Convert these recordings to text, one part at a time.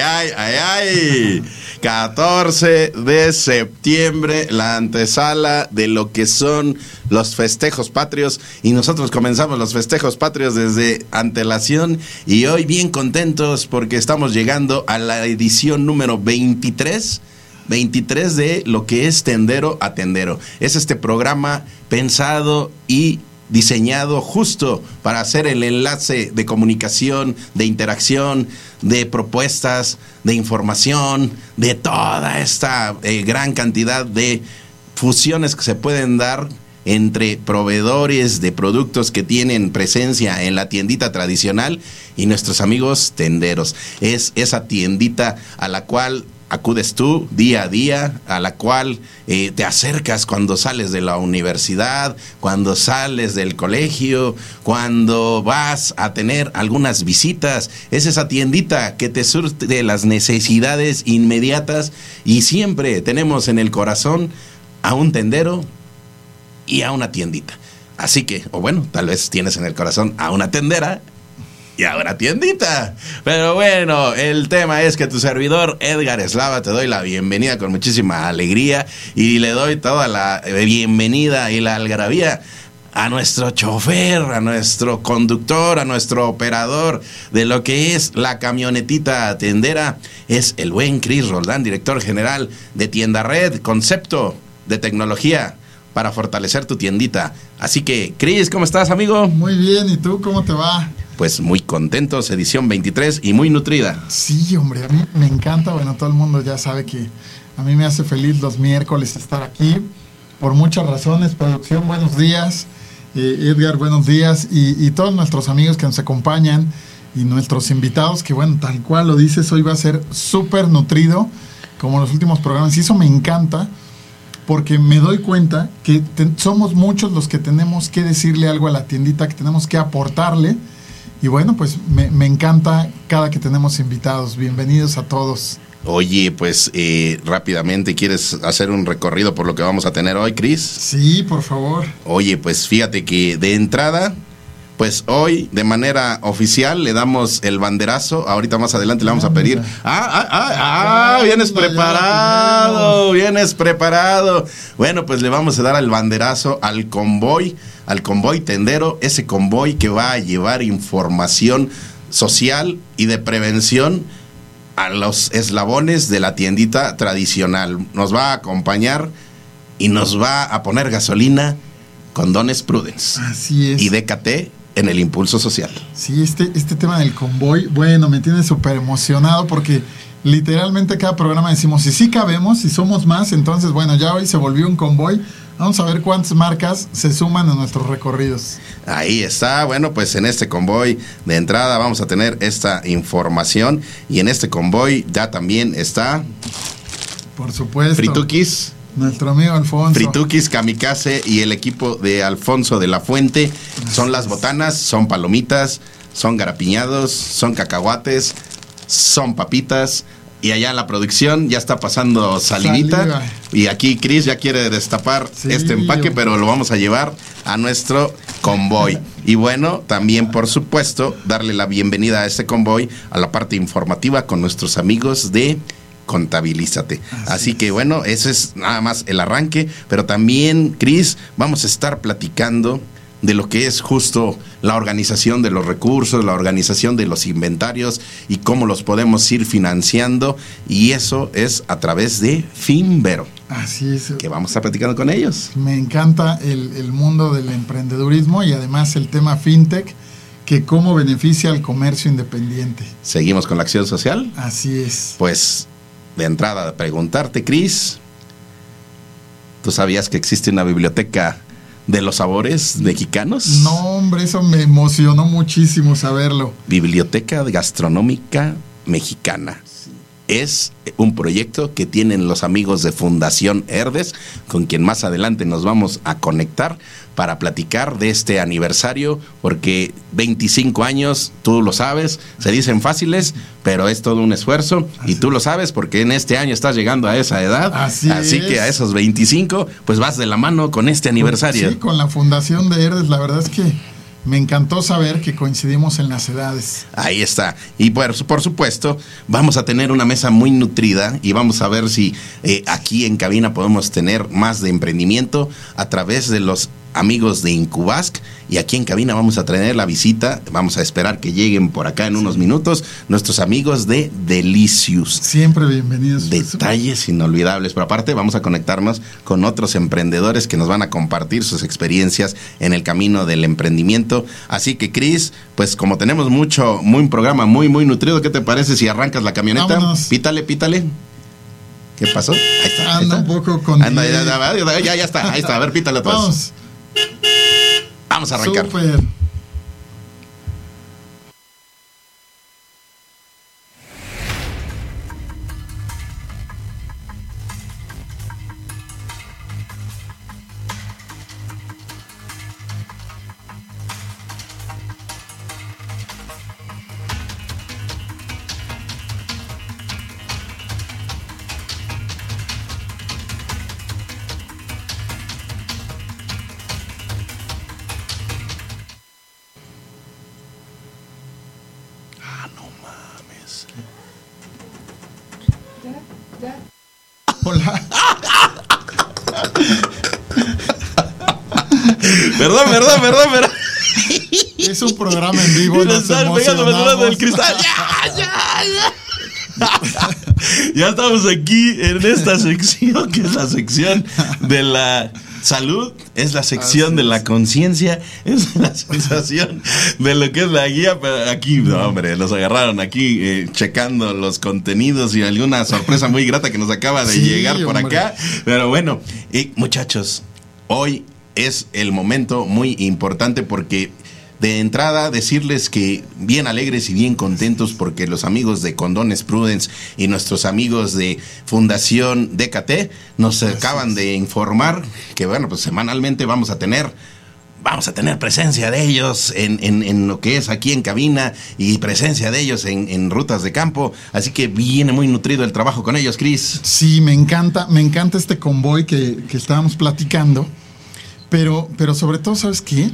Ay, ay, ay, ay, ay. 14 de septiembre, la antesala de lo que son los festejos patrios. Y nosotros comenzamos los festejos patrios desde antelación. Y hoy bien contentos porque estamos llegando a la edición número 23. 23 de lo que es Tendero a Tendero. Es este programa pensado y diseñado justo para hacer el enlace de comunicación, de interacción, de propuestas, de información, de toda esta eh, gran cantidad de fusiones que se pueden dar entre proveedores de productos que tienen presencia en la tiendita tradicional y nuestros amigos tenderos. Es esa tiendita a la cual acudes tú día a día, a la cual eh, te acercas cuando sales de la universidad, cuando sales del colegio, cuando vas a tener algunas visitas. Es esa tiendita que te surte las necesidades inmediatas y siempre tenemos en el corazón a un tendero y a una tiendita. Así que, o bueno, tal vez tienes en el corazón a una tendera y ahora tiendita. Pero bueno, el tema es que tu servidor Edgar Eslava te doy la bienvenida con muchísima alegría y le doy toda la bienvenida y la algarabía a nuestro chofer, a nuestro conductor, a nuestro operador de lo que es la camionetita tendera, es el buen Chris Roldán, director general de Tienda Red, concepto de tecnología para fortalecer tu tiendita. Así que, Chris, ¿cómo estás, amigo? Muy bien, ¿y tú cómo te va? Pues muy contentos, edición 23 y muy nutrida. Sí, hombre, a mí me encanta, bueno, todo el mundo ya sabe que a mí me hace feliz los miércoles estar aquí, por muchas razones, producción, buenos días, eh, Edgar, buenos días, y, todos nuestros amigos que nos acompañan y nuestros invitados, que bueno, tal cual lo dices, hoy va a ser súper nutrido, como los últimos programas, y eso me encanta porque me doy cuenta que somos muchos los que tenemos que decirle algo a la tiendita, que tenemos que aportarle y bueno, pues me, encanta cada que tenemos invitados. Bienvenidos a todos. Oye, pues eh, rápidamente, ¿quieres hacer un recorrido por lo que vamos a tener hoy, Cris? Sí, por favor. Oye, pues fíjate que de entrada, pues hoy de manera oficial le damos el banderazo. Ahorita más adelante le vamos a pedir. Ah, ah, ah, ah, vienes preparado, vienes preparado. Bueno, pues le vamos a dar el banderazo al convoy al convoy tendero, ese convoy que va a llevar información social y de prevención a los eslabones de la tiendita tradicional. Nos va a acompañar y nos va a poner gasolina con Dones Prudence. Así es. Y DKT en el impulso social. Sí, este, este tema del convoy, bueno, me tiene súper emocionado porque literalmente cada programa decimos, si sí cabemos, si somos más, entonces bueno, ya hoy se volvió un convoy Vamos a ver cuántas marcas se suman a nuestros recorridos. Ahí está. Bueno, pues en este convoy de entrada vamos a tener esta información. Y en este convoy ya también está. Por supuesto. Fritukis. Nuestro amigo Alfonso. Fritukis, Kamikaze y el equipo de Alfonso de la Fuente. Son las botanas, son palomitas, son garapiñados, son cacahuates, son papitas y allá la producción ya está pasando salivita. Y aquí Chris ya quiere destapar este empaque, pero lo vamos a llevar a nuestro convoy. Y bueno, también por supuesto, darle la bienvenida a este convoy, a la parte informativa con nuestros amigos de Contabilízate. Así, que bueno, ese es nada más el arranque, pero también, Chris, vamos a estar platicando de lo que es justo la organización de los recursos, la organización de los inventarios y cómo los podemos ir financiando. Y eso es a través de Finvero. Así es. que vamos a estar platicando con ellos. Me encanta el, el mundo del emprendedurismo y además el tema fintech, que cómo beneficia al comercio independiente. Seguimos con la acción social. Así es. Pues de entrada, preguntarte, Cris, ¿tú sabías que existe una biblioteca de los sabores mexicanos? No, hombre, eso me emocionó muchísimo saberlo. Biblioteca Gastronómica Mexicana. Es un proyecto que tienen los amigos de Fundación Herdes, con quien más adelante nos vamos a conectar para platicar de este aniversario, porque 25 años, tú lo sabes, se dicen fáciles, pero es todo un esfuerzo, y tú lo sabes porque en este año estás llegando a esa edad, Así que es. a esos 25, pues vas de la mano con este aniversario. Sí, con la fundación de Herdes, la verdad es que me encantó saber que coincidimos en las edades. Ahí está. Y por, por supuesto, vamos a tener una mesa muy nutrida y vamos a ver si eh, aquí en cabina podemos tener más de emprendimiento a través de los amigos de Incubask. Y aquí en cabina vamos a tener la visita. Vamos a esperar que lleguen por acá en unos minutos nuestros amigos de Delicious. Siempre bienvenidos. Detalles inolvidables. Pero aparte vamos a conectarnos con otros emprendedores que nos van a compartir sus experiencias en el camino del emprendimiento. Así que Cris, pues como tenemos mucho, muy un programa muy, muy nutrido, ¿qué te parece si arrancas la camioneta? Vámonos. Pítale, pítale. ¿Qué pasó? Ahí está. ahí Anda está. un poco con Anda, ya, ya, ya, ya está, ahí está. A ver, pítale vez. Vamos. Vamos a arrancar. Perdón, perdón. Es un programa en vivo. Nos están pegando, cristal. Ya, ya, ya. Ya estamos aquí en esta sección, que es la sección de la salud, es la sección de la conciencia, es la sensación de lo que es la guía. Pero aquí, no, hombre, nos agarraron aquí eh, checando los contenidos y alguna sorpresa muy grata que nos acaba de Sí, llegar por hombre. acá. Pero bueno, y muchachos, hoy es el momento muy importante porque de entrada decirles que bien alegres y bien contentos porque los amigos de Condones Prudence y nuestros amigos de Fundación DKT nos acaban de informar que bueno, pues semanalmente vamos a tener vamos a tener presencia de ellos en, en- en lo que es aquí en cabina y presencia de ellos en, en rutas de campo. Así que viene muy nutrido el trabajo con ellos, Chris. Sí, me encanta, me encanta este convoy que, que estábamos platicando. Pero, pero sobre todo, ¿sabes qué?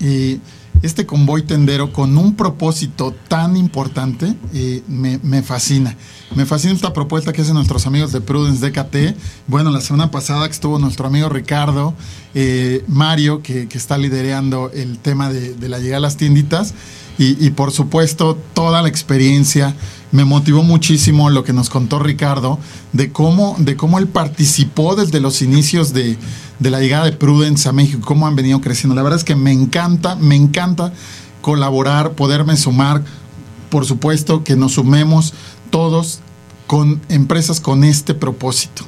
Eh, este convoy tendero con un propósito tan importante eh, me, fascina. Me fascina esta propuesta que hacen nuestros amigos de Prudence DKT. Bueno, la semana pasada estuvo nuestro amigo Ricardo, eh, Mario, que, que está liderando el tema de, de la llegada a las tienditas. Y, y por supuesto, toda la experiencia. Me motivó muchísimo lo que nos contó Ricardo de cómo, de cómo él participó desde los inicios de, de la llegada de Prudence a México, cómo han venido creciendo. La verdad es que me encanta, me encanta colaborar, poderme sumar. Por supuesto que nos sumemos todos con empresas con este propósito.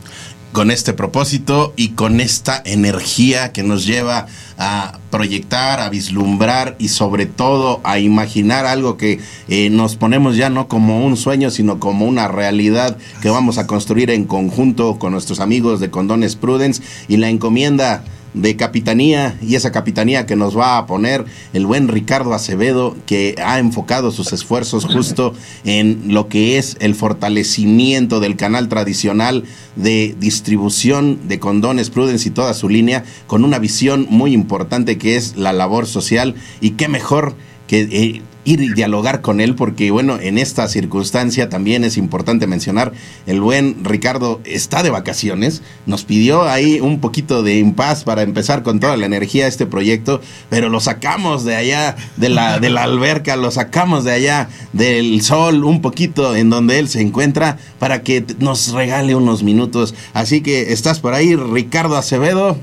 Con este propósito y con esta energía que nos lleva a proyectar, a vislumbrar y sobre todo a imaginar algo que eh, nos ponemos ya no como un sueño, sino como una realidad que vamos a construir en conjunto con nuestros amigos de Condones Prudence. Y la encomienda de capitanía y esa capitanía que nos va a poner el buen Ricardo Acevedo que ha enfocado sus esfuerzos justo en lo que es el fortalecimiento del canal tradicional de distribución de condones Prudence y toda su línea con una visión muy importante que es la labor social. Y qué mejor que eh, ir y dialogar con él, porque bueno, en esta circunstancia también es importante mencionar, el buen Ricardo está de vacaciones, nos pidió ahí un poquito de impas para empezar con toda la energía este proyecto, pero lo sacamos de allá, de la, de la alberca, lo sacamos de allá, del sol, un poquito en donde él se encuentra, para que nos regale unos minutos. Así que estás por ahí, Ricardo Acevedo.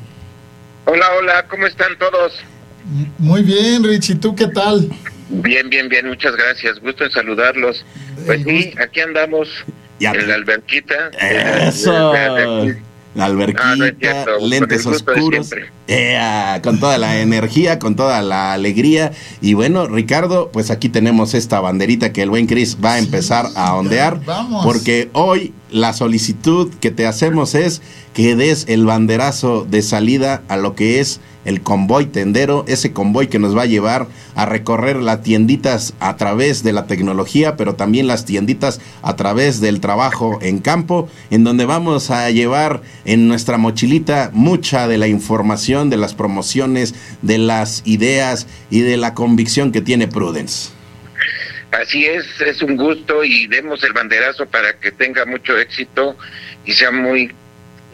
Hola, hola, ¿cómo están todos? Muy bien, Rich, ¿y tú qué tal? Bien, bien, bien, muchas gracias. Gusto en saludarlos. Pues sí, aquí andamos en la alberquita. Eso. La alberquita, lentes oscuros, con toda la energía, con toda la alegría. Y bueno, Ricardo, pues aquí tenemos esta banderita que el buen Chris va a empezar a ondear. Porque hoy la solicitud que te hacemos es que des el banderazo de salida a lo que es el convoy tendero, ese convoy que nos va a llevar a recorrer las tienditas a través de la tecnología, pero también las tienditas a través del trabajo en campo, en donde vamos a llevar en nuestra mochilita mucha de la información, de las promociones, de las ideas y de la convicción que tiene Prudence. Así es, es un gusto y demos el banderazo para que tenga mucho éxito y sea muy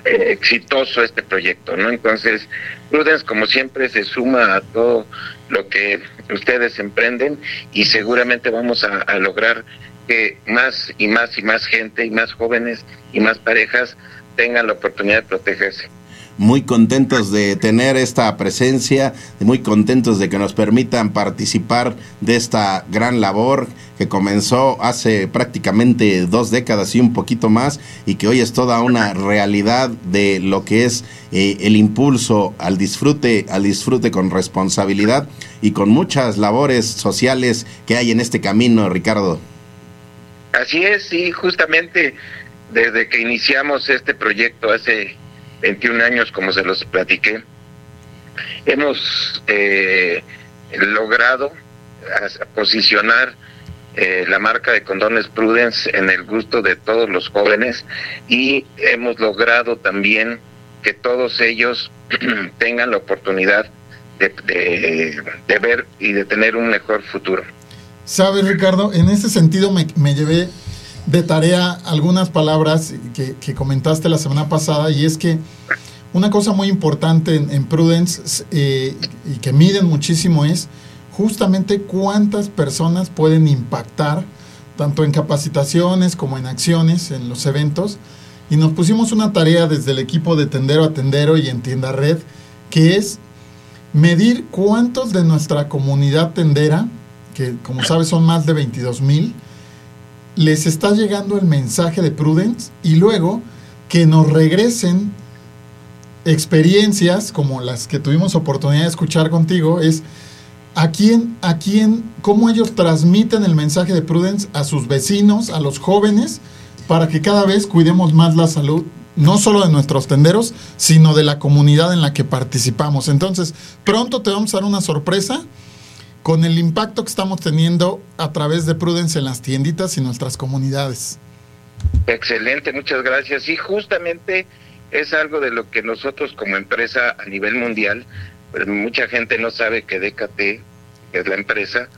eh, exitoso este proyecto, ¿no? Entonces, Prudence, como siempre, se suma a todo lo que ustedes emprenden y seguramente vamos a, a lograr que más y más y más gente y más jóvenes y más parejas tengan la oportunidad de protegerse muy contentos de tener esta presencia, muy contentos de que nos permitan participar de esta gran labor que comenzó hace prácticamente dos décadas y un poquito más y que hoy es toda una realidad de lo que es eh, el impulso al disfrute, al disfrute con responsabilidad y con muchas labores sociales que hay en este camino, Ricardo. Así es, sí, justamente desde que iniciamos este proyecto hace 21 años, como se los platiqué, hemos eh, logrado posicionar eh, la marca de condones Prudence en el gusto de todos los jóvenes y hemos logrado también que todos ellos tengan la oportunidad de, de, ver y de tener un mejor futuro. Sabes, Ricardo, en ese sentido me, me llevé de tarea algunas palabras que, comentaste la semana pasada y es que una cosa muy importante en, Prudence eh, y que miden muchísimo es justamente cuántas personas pueden impactar tanto en capacitaciones como en acciones en los eventos. Y nos pusimos una tarea desde el equipo de Tendero a Tendero y en Tienda Red que es medir cuántos de nuestra comunidad tendera, que como sabes son más de 22 mil, les está llegando el mensaje de Prudence y luego que nos regresen experiencias como las que tuvimos oportunidad de escuchar contigo, es a quién, a quién, cómo ellos transmiten el mensaje de Prudence a sus vecinos, a los jóvenes, para que cada vez cuidemos más la salud, no solo de nuestros tenderos, sino de la comunidad en la que participamos. Entonces, pronto te vamos a dar una sorpresa con el impacto que estamos teniendo a través de Prudence en las tienditas y nuestras comunidades. Excelente, muchas gracias. Y justamente es algo de lo que nosotros como empresa a nivel mundial, pues mucha gente no sabe que DKT, que es la empresa,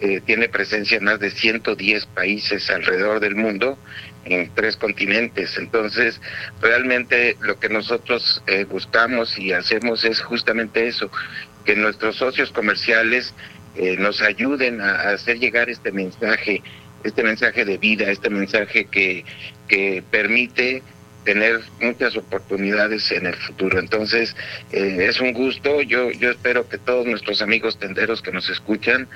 eh, tiene presencia en más de 110 países alrededor del mundo, en tres continentes. Entonces, realmente lo que nosotros eh, buscamos y hacemos es justamente eso, que nuestros socios comerciales eh, nos ayuden a, hacer llegar este mensaje, este mensaje de vida, este mensaje que, que permite tener muchas oportunidades en el futuro. Entonces, eh, es un gusto. Yo, yo espero que todos nuestros amigos tenderos que nos escuchan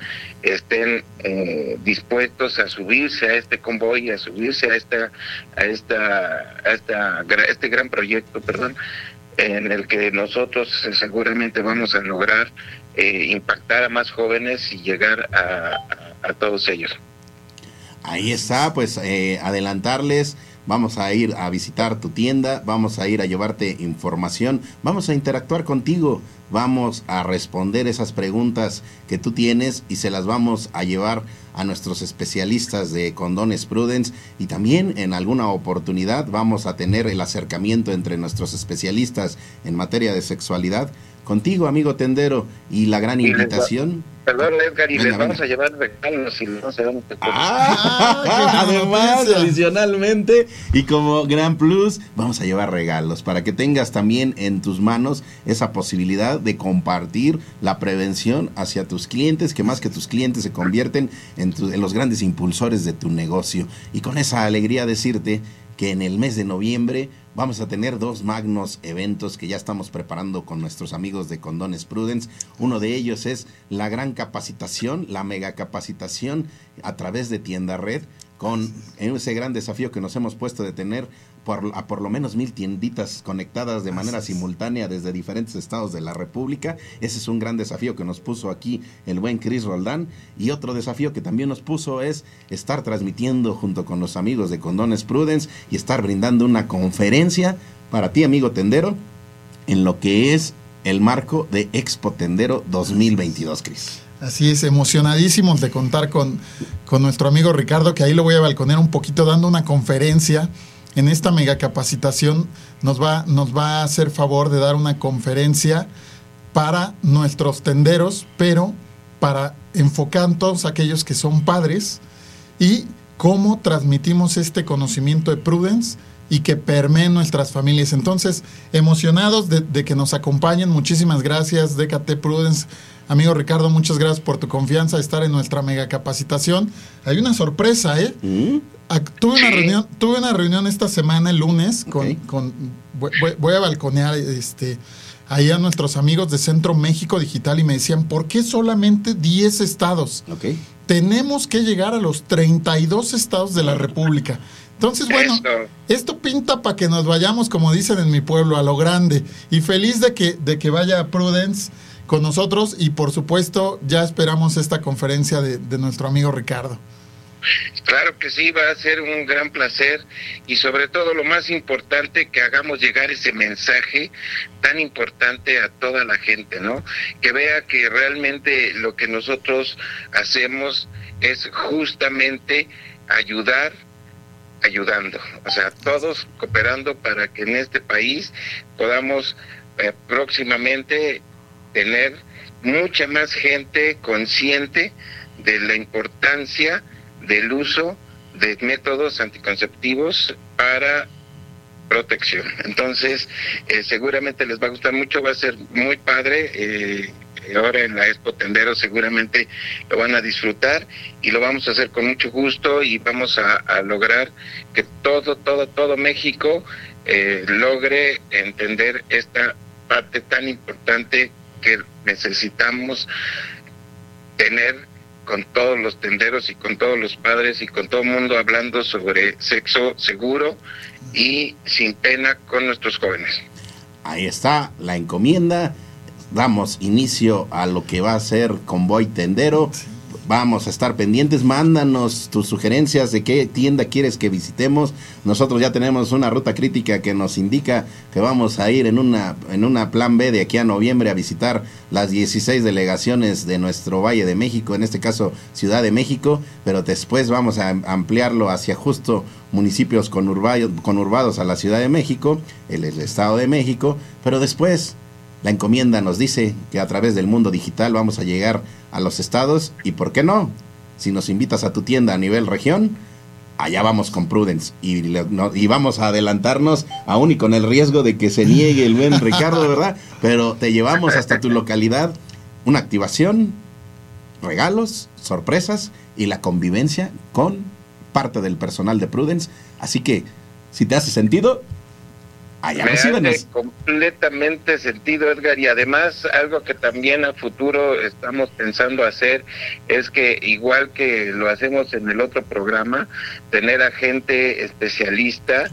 estén eh, dispuestos a subirse a este convoy, a subirse a esta, a esta, a esta, este gran proyecto, perdón, en el que nosotros seguramente vamos a lograr eh, impactar a más jóvenes y llegar a, todos ellos. Ahí está, pues eh, adelantarles. Vamos a ir a visitar tu tienda, vamos a ir a llevarte información, vamos a interactuar contigo, vamos a responder esas preguntas que tú tienes y se las vamos a llevar a nuestros especialistas de condones Prudence y también en alguna oportunidad vamos a tener el acercamiento entre nuestros especialistas en materia de sexualidad contigo, amigo tendero, y la gran invitación. Perdón, Edgar, y les vamos a llevar regalos y no sé dónde ah, Además, adicionalmente, y como gran plus, vamos a llevar regalos para que tengas también en tus manos esa posibilidad de compartir la prevención hacia tus clientes, que más que tus clientes se convierten en, en los grandes impulsores de tu negocio. Y con esa alegría decirte que en el mes de noviembre vamos a tener dos magnos eventos que ya estamos preparando con nuestros amigos de Condones Prudence. Uno de ellos es la gran capacitación, la mega capacitación a través de Tienda Red, con ese gran desafío que nos hemos puesto de tener por, a por lo menos mil tienditas conectadas de manera simultánea desde diferentes estados de la República. Ese es un gran desafío que nos puso aquí el buen Chris Roldán. Y otro desafío que también nos puso es estar transmitiendo junto con los amigos de Condones Prudence y estar brindando una conferencia para ti, amigo tendero, en lo que es el marco de Expo Tendero 2022, Chris. Así es, emocionadísimos de contar con, con nuestro amigo Ricardo, que ahí lo voy a balconear un poquito dando una conferencia en esta mega capacitación nos va, nos va a hacer favor de dar una conferencia para nuestros tenderos, pero para enfocar todos aquellos que son padres y cómo transmitimos este conocimiento de Prudence y que permee nuestras familias. Entonces, emocionados de, de, que nos acompañen. Muchísimas gracias, DKT Prudence. Amigo Ricardo, muchas gracias por tu confianza de estar en nuestra mega capacitación. Hay una sorpresa, ¿eh? ¿Mm? tuve una reunión, tuve una reunión esta semana, el lunes, con, con voy, a balconear este ahí a nuestros amigos de Centro México Digital y me decían, ¿por qué solamente 10 estados? Tenemos que llegar a los 32 estados de la República. Entonces, bueno, esto pinta para que nos vayamos, como dicen en mi pueblo, a lo grande. Y feliz de que, de que vaya Prudence con nosotros y por supuesto ya esperamos esta conferencia de nuestro amigo Ricardo. Claro que sí, va a ser un gran placer y sobre todo lo más importante que hagamos llegar ese mensaje tan importante a toda la gente, ¿no? Que vea que realmente lo que nosotros hacemos es justamente ayudar ayudando, o sea, todos cooperando para que en este país podamos eh, próximamente tener mucha más gente consciente de la importancia del uso de métodos anticonceptivos para protección. Entonces, eh, seguramente les va a gustar mucho, va a ser muy padre. Eh, ahora en la Expo Tendero seguramente lo van a disfrutar y lo vamos a hacer con mucho gusto y vamos a, lograr que todo, todo, todo México eh, logre entender esta parte tan importante que necesitamos tener con todos los tenderos y con todos los padres y con todo el mundo hablando sobre sexo seguro y sin pena con nuestros jóvenes. Ahí está la encomienda. Damos inicio a lo que va a ser Convoy Tendero. Vamos a estar pendientes. Mándanos tus sugerencias de qué tienda quieres que visitemos. Nosotros ya tenemos una ruta crítica que nos indica que vamos a ir en una, en una plan B de aquí a noviembre a visitar las 16 delegaciones de nuestro Valle de México, en este caso Ciudad de México, pero después vamos a ampliarlo hacia justo municipios conurbados a la Ciudad de México, el Estado de México, pero después la encomienda nos dice que a través del mundo digital vamos a llegar a los estados y, ¿por qué no? Si nos invitas a tu tienda a nivel región, allá vamos con Prudence y, y, vamos a adelantarnos aún y con el riesgo de que se niegue el buen Ricardo, ¿verdad? Pero te llevamos hasta tu localidad una activación, regalos, sorpresas y la convivencia con parte del personal de Prudence. Así que, si te hace sentido, me hace completamente sentido, Edgar, y además algo que también a futuro estamos pensando hacer es que igual que lo hacemos en el otro programa, tener a gente especialista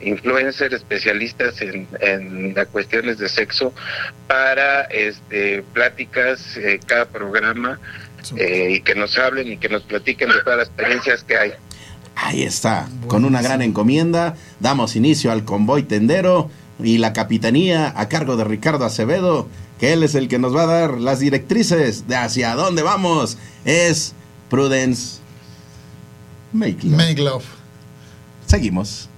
influencers especialistas en, en las cuestiones de sexo para este pláticas eh, cada programa eh, y que nos hablen y que nos platiquen de todas las experiencias que hay. Ahí está, con una gran encomienda, damos inicio al convoy tendero y la capitanía a cargo de Ricardo Acevedo, que él es el que nos va a dar las directrices de hacia dónde vamos. Es Prudence Make love. Make love. Seguimos.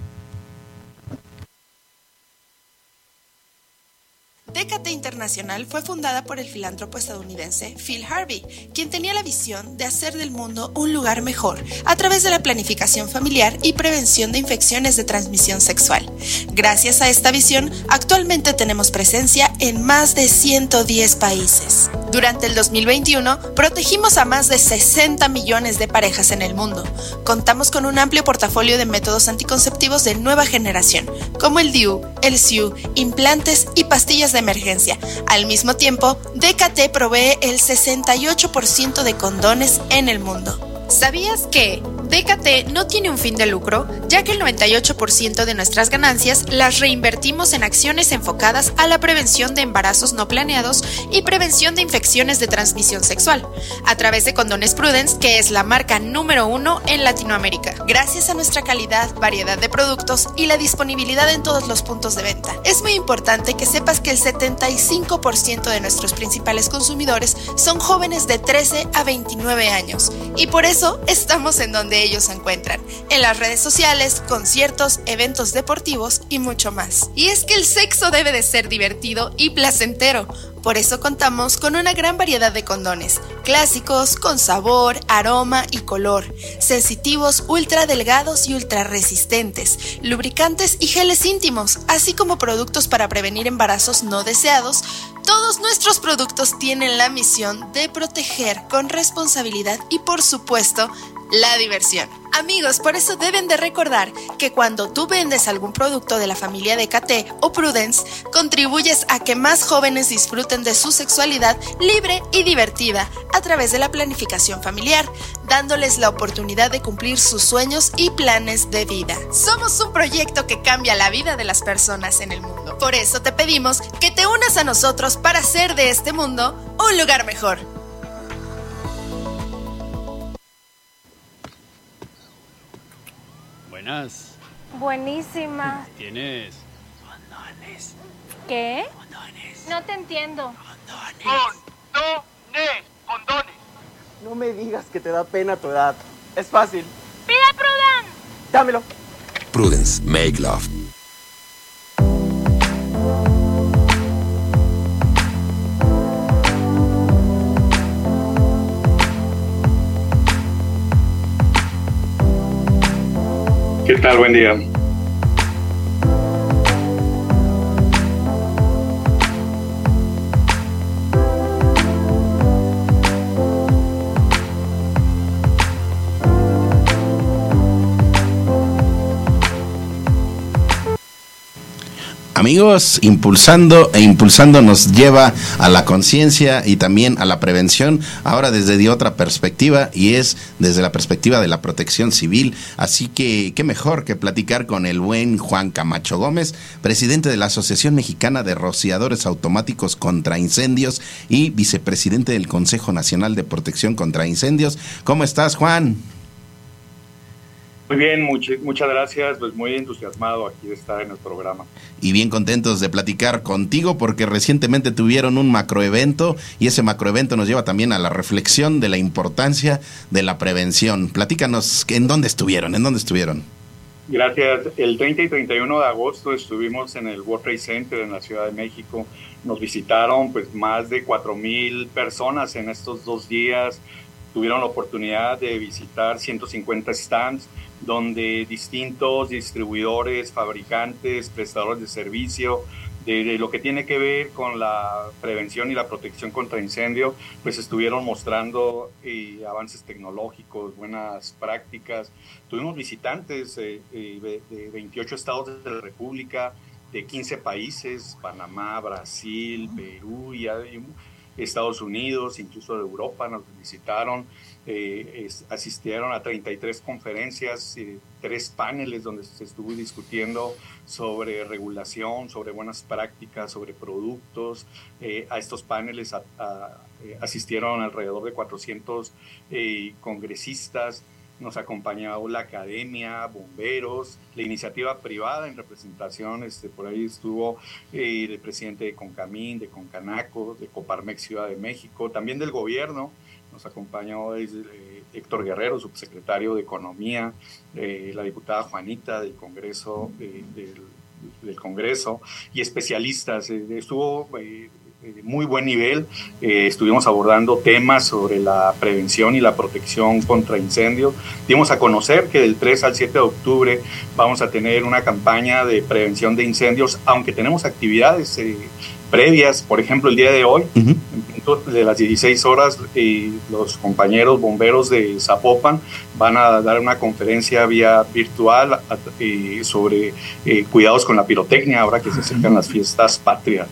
DKT Internacional fue fundada por el filántropo estadounidense Phil Harvey, quien tenía la visión de hacer del mundo un lugar mejor a través de la planificación familiar y prevención de infecciones de transmisión sexual. Gracias a esta visión, actualmente tenemos presencia en más de 110 países. Durante el 2021, protegimos a más de 60 millones de parejas en el mundo. Contamos con un amplio portafolio de métodos anticonceptivos de nueva generación, como el DIU, el SIU, implantes y pastillas de emergencia. Al mismo tiempo, DKT provee el 68% de condones en el mundo. ¿Sabías que DKT no tiene un fin de lucro, ya que el 98% de nuestras ganancias las reinvertimos en acciones enfocadas a la prevención de embarazos no planeados y prevención de infecciones de transmisión sexual, a través de Condones Prudence, que es la marca número uno en Latinoamérica, gracias a nuestra calidad, variedad de productos y la disponibilidad en todos los puntos de venta. Es muy importante que sepas que el 75% de nuestros principales consumidores son jóvenes de 13 a 29 años, y por eso estamos en donde ellos se encuentran, en las redes sociales, conciertos, eventos deportivos y mucho más. Y es que el sexo debe de ser divertido y placentero. Por eso contamos con una gran variedad de condones, clásicos, con sabor, aroma y color, sensitivos, ultra delgados y ultra resistentes, lubricantes y geles íntimos, así como productos para prevenir embarazos no deseados. Todos nuestros productos tienen la misión de proteger con responsabilidad y por supuesto la diversión. Amigos, por eso deben de recordar que cuando tú vendes algún producto de la familia de KT o Prudence, contribuyes a que más jóvenes disfruten de su sexualidad libre y divertida a través de la planificación familiar, dándoles la oportunidad de cumplir sus sueños y planes de vida. Somos un proyecto que cambia la vida de las personas en el mundo. Por eso te pedimos que te unas a nosotros para hacer de este mundo un lugar mejor. Buenas. Buenísima. ¿Tienes? Condones. ¿Qué? Condones. No te entiendo. Condones. Condones. No me digas que te da pena tu edad. Es fácil. ¡Pide Prudence! Dámelo. Prudence, make love. ¿Qué tal? Buen día. Amigos, impulsando e impulsando nos lleva a la conciencia y también a la prevención, ahora desde de otra perspectiva y es desde la perspectiva de la protección civil. Así que qué mejor que platicar con el buen Juan Camacho Gómez, presidente de la Asociación Mexicana de Rociadores Automáticos contra Incendios y vicepresidente del Consejo Nacional de Protección contra Incendios. ¿Cómo estás, Juan? Muy bien, much- muchas gracias. Pues muy entusiasmado aquí de estar en el programa. y bien contentos de platicar contigo porque recientemente tuvieron un macroevento y ese macroevento nos lleva también a la reflexión de la importancia de la prevención. Platícanos en dónde estuvieron, en dónde estuvieron. Gracias. El 30 y 31 de agosto estuvimos en el World Trade Center en la Ciudad de México. Nos visitaron pues más de 4.000 personas en estos dos días. Tuvieron la oportunidad de visitar 150 stands donde distintos distribuidores, fabricantes, prestadores de servicio, de, de lo que tiene que ver con la prevención y la protección contra incendio, pues estuvieron mostrando eh, avances tecnológicos, buenas prácticas. Tuvimos visitantes eh, eh, de, de 28 estados de la República, de 15 países, Panamá, Brasil, Perú y, y Estados Unidos, incluso de Europa nos visitaron, eh, asistieron a 33 conferencias, eh, tres paneles donde se estuvo discutiendo sobre regulación, sobre buenas prácticas, sobre productos. Eh, a estos paneles a, asistieron alrededor de 400 congresistas nos acompañó la academia, bomberos, la iniciativa privada en representación, este, por ahí estuvo eh, el presidente de Concamín, de Concanaco, de Coparmex Ciudad de México, también del gobierno, nos acompañó Héctor Guerrero, subsecretario de Economía, la diputada Juanita del Congreso, del, Congreso y especialistas. estuvo muy buen nivel. Eh, estuvimos abordando temas sobre la prevención y la protección contra incendios. Dimos a conocer que del 3 al 7 de octubre vamos a tener una campaña de prevención de incendios, aunque tenemos actividades eh, previas, por ejemplo, el día de hoy, de las 16 horas, y los compañeros bomberos de Zapopan van a dar una conferencia vía virtual sobre eh, cuidados con la pirotecnia, ahora que se acercan las fiestas patrias.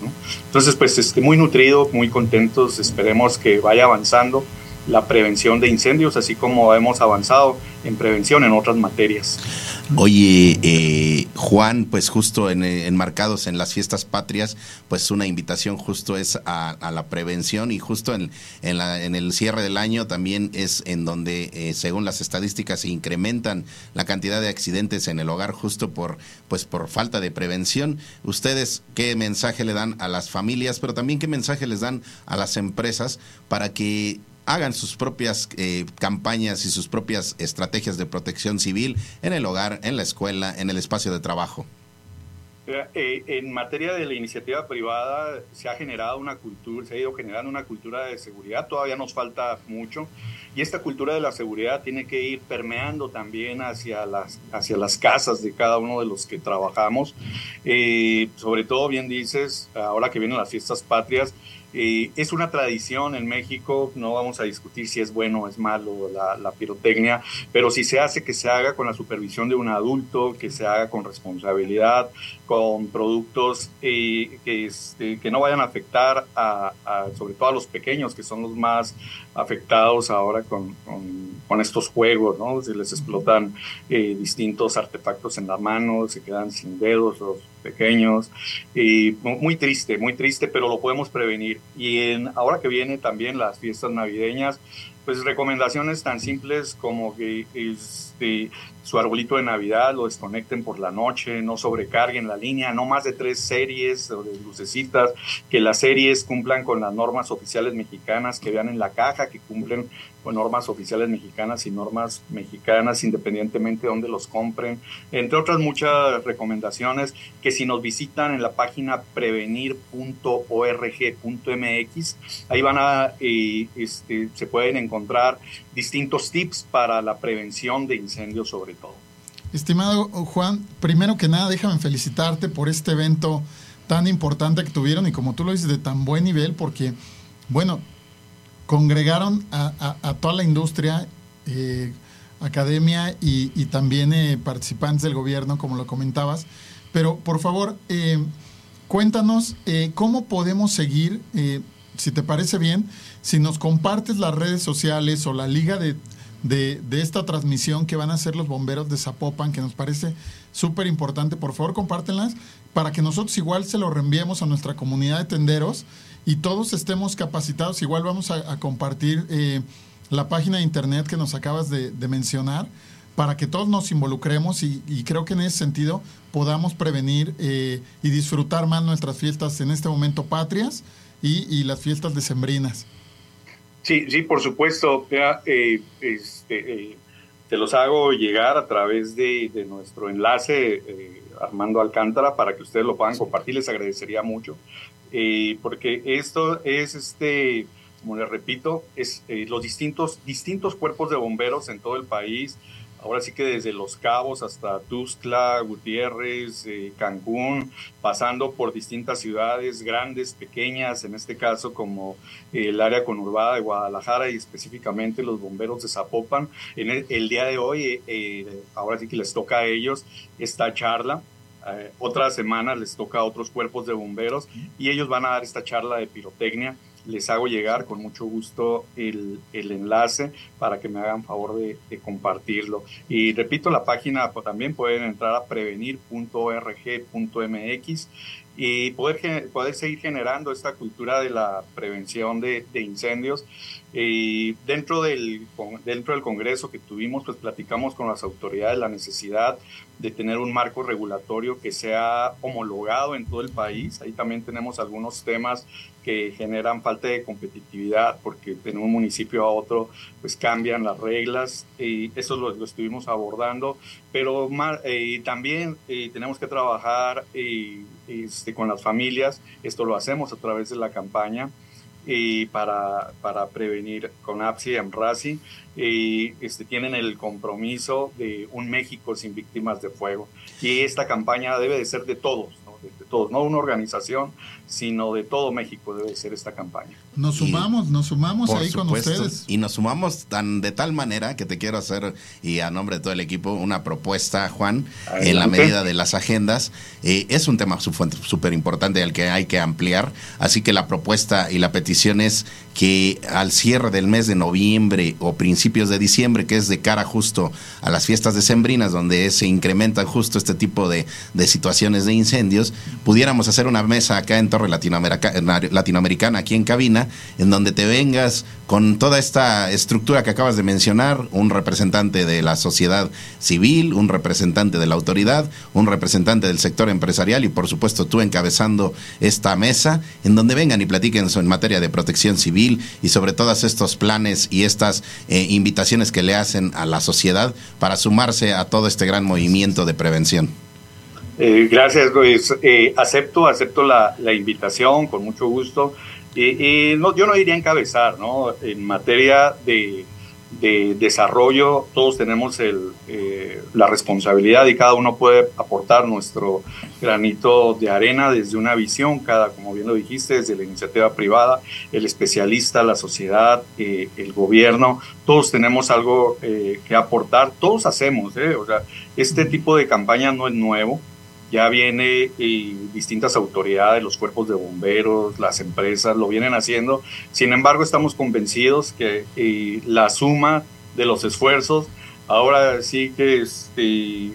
Entonces, pues, este, muy nutrido, muy contentos, esperemos que vaya avanzando la prevención de incendios, así como hemos avanzado en prevención en otras materias. Oye, eh, Juan, pues justo en, eh, enmarcados en las fiestas patrias, pues una invitación justo es a, la prevención y justo en, en, el cierre del año también es en donde, eh, según las estadísticas, se incrementan la cantidad de accidentes en el hogar justo por, pues por falta de prevención. Ustedes, ¿qué mensaje le dan a las familias, pero también qué mensaje les dan a las empresas para que hagan sus propias eh, campañas y sus propias estrategias de protección civil en el hogar, en la escuela, en el espacio de trabajo. Eh, en materia de la iniciativa privada se ha generado una cultura, se ha ido generando una cultura de seguridad, todavía nos falta mucho y esta cultura de la seguridad tiene que ir permeando también hacia las, hacia las casas de cada uno de los que trabajamos. Eh, sobre todo, bien dices, ahora que vienen las fiestas patrias, eh, es una tradición en México, no vamos a discutir si es bueno o es malo la, pirotecnia, pero si se hace que se haga con la supervisión de un adulto, que se haga con responsabilidad, con productos eh, que, este, que no vayan a afectar a, sobre todo a los pequeños, que son los más afectados ahora con, con, estos juegos, ¿no? Se les explotan eh, distintos artefactos en la mano, se quedan sin dedos los pequeños, y muy triste, muy triste, pero lo podemos prevenir. Y en, ahora que vienen también las fiestas navideñas, pues recomendaciones tan simples como que este, su arbolito de Navidad lo desconecten por la noche, no sobrecarguen la línea, no más de tres series de lucecitas, que las series cumplan con las normas oficiales mexicanas, que vean en la caja, que cumplen con normas oficiales mexicanas y normas mexicanas independientemente de dónde los compren, entre otras muchas recomendaciones que si nos visitan en la página prevenir.org.mx, ahí van a, eh, este, se pueden encontrar distintos tips para la prevención de incendios sobre Estimado Juan, primero que nada déjame felicitarte por este evento tan importante que tuvieron y como tú lo dices de tan buen nivel porque, bueno, congregaron a, toda la industria, eh, academia y, también eh, participantes del gobierno, como lo comentabas. Pero por favor, eh, cuéntanos cómo podemos seguir, si te parece bien, si nos compartes las redes sociales o la liga de, de, esta transmisión que van a hacer los bomberos de Zapopan, que nos parece súper importante, por favor compártenlas para que nosotros igual se lo reenviemos a nuestra comunidad de tenderos y todos estemos capacitados. Igual vamos a, compartir eh, la página de internet que nos acabas de, mencionar para que todos nos involucremos y, creo que en ese sentido podamos prevenir eh, y disfrutar más nuestras fiestas en este momento patrias y, las fiestas decembrinas. Sí, sí, por supuesto. Eh, este, te los hago llegar a través de, de nuestro enlace Armando Alcántara para que ustedes lo puedan compartir. Les agradecería mucho. Eh, porque esto es, este, como les repito, es eh, los distintos, distintos cuerpos de bomberos en todo el país. Ahora sí que desde Los Cabos hasta Tuzla, Gutiérrez, eh, Cancún, pasando por distintas ciudades grandes, pequeñas, en este caso como el área conurbada de Guadalajara y específicamente los bomberos de Zapopan. En el día de hoy, ahora sí que les toca a ellos esta charla eh, otra semana les toca a otros cuerpos de bomberos y ellos van a dar esta charla de pirotecnia. Les hago llegar con mucho gusto el, enlace para que me hagan favor de, compartirlo. Y repito, la página pues, también pueden entrar a prevenir.org.mx y poder, poder seguir generando esta cultura de la prevención de, incendios. Y dentro del, dentro del Congreso que tuvimos, pues platicamos con las autoridades la necesidad de tener un marco regulatorio que sea homologado en todo el país. Ahí también tenemos algunos temas que generan falta de competitividad porque en un municipio a otro pues cambian las reglas y eso lo, estuvimos abordando, pero eh, también eh, tenemos que trabajar eh, este, con las familias, esto lo hacemos a través de la campaña y para, para prevenir con APSI y AMRASI y este, tienen el compromiso de un México sin víctimas de fuego. Y esta campaña debe de ser de todos, de, todos, no una organización, sino de todo México debe ser esta campaña. Nos sumamos, nos sumamos ahí con ustedes. Y nos sumamos tan de tal manera que te quiero hacer, y a nombre de todo el equipo, una propuesta, Juan, en la medida de las agendas. Eh, es un tema súper importante al que hay que ampliar, así que la propuesta y la petición es que al cierre del mes de noviembre o principios de diciembre, que es de cara justo a las fiestas decembrinas, donde se incrementan justo este tipo de, de situaciones de incendios, pudiéramos hacer una mesa acá en Torre Latinoamericana, aquí en cabina, en donde te vengas con toda esta estructura que acabas de mencionar, un representante de la sociedad civil, un representante de la autoridad, un representante del sector empresarial y por supuesto tú encabezando esta mesa, en donde vengan y platiquen en materia de protección civil y sobre todos estos planes y estas eh, invitaciones que le hacen a la sociedad para sumarse a todo este gran movimiento de prevención. Eh, gracias, Luis. Eh, acepto, acepto la, invitación con mucho gusto. No, yo no iría a encabezar, ¿no? En materia de de desarrollo, todos tenemos el, eh, la responsabilidad y cada uno puede aportar nuestro granito de arena desde una visión, cada, como bien lo dijiste, desde la iniciativa privada, el especialista, la sociedad, eh, el gobierno, todos tenemos algo eh, que aportar, todos hacemos, o sea, este tipo de campaña no es nuevo, ya viene y distintas autoridades, los cuerpos de bomberos, las empresas lo vienen haciendo. Sin embargo, estamos convencidos que la suma de los esfuerzos, ahora sí que este,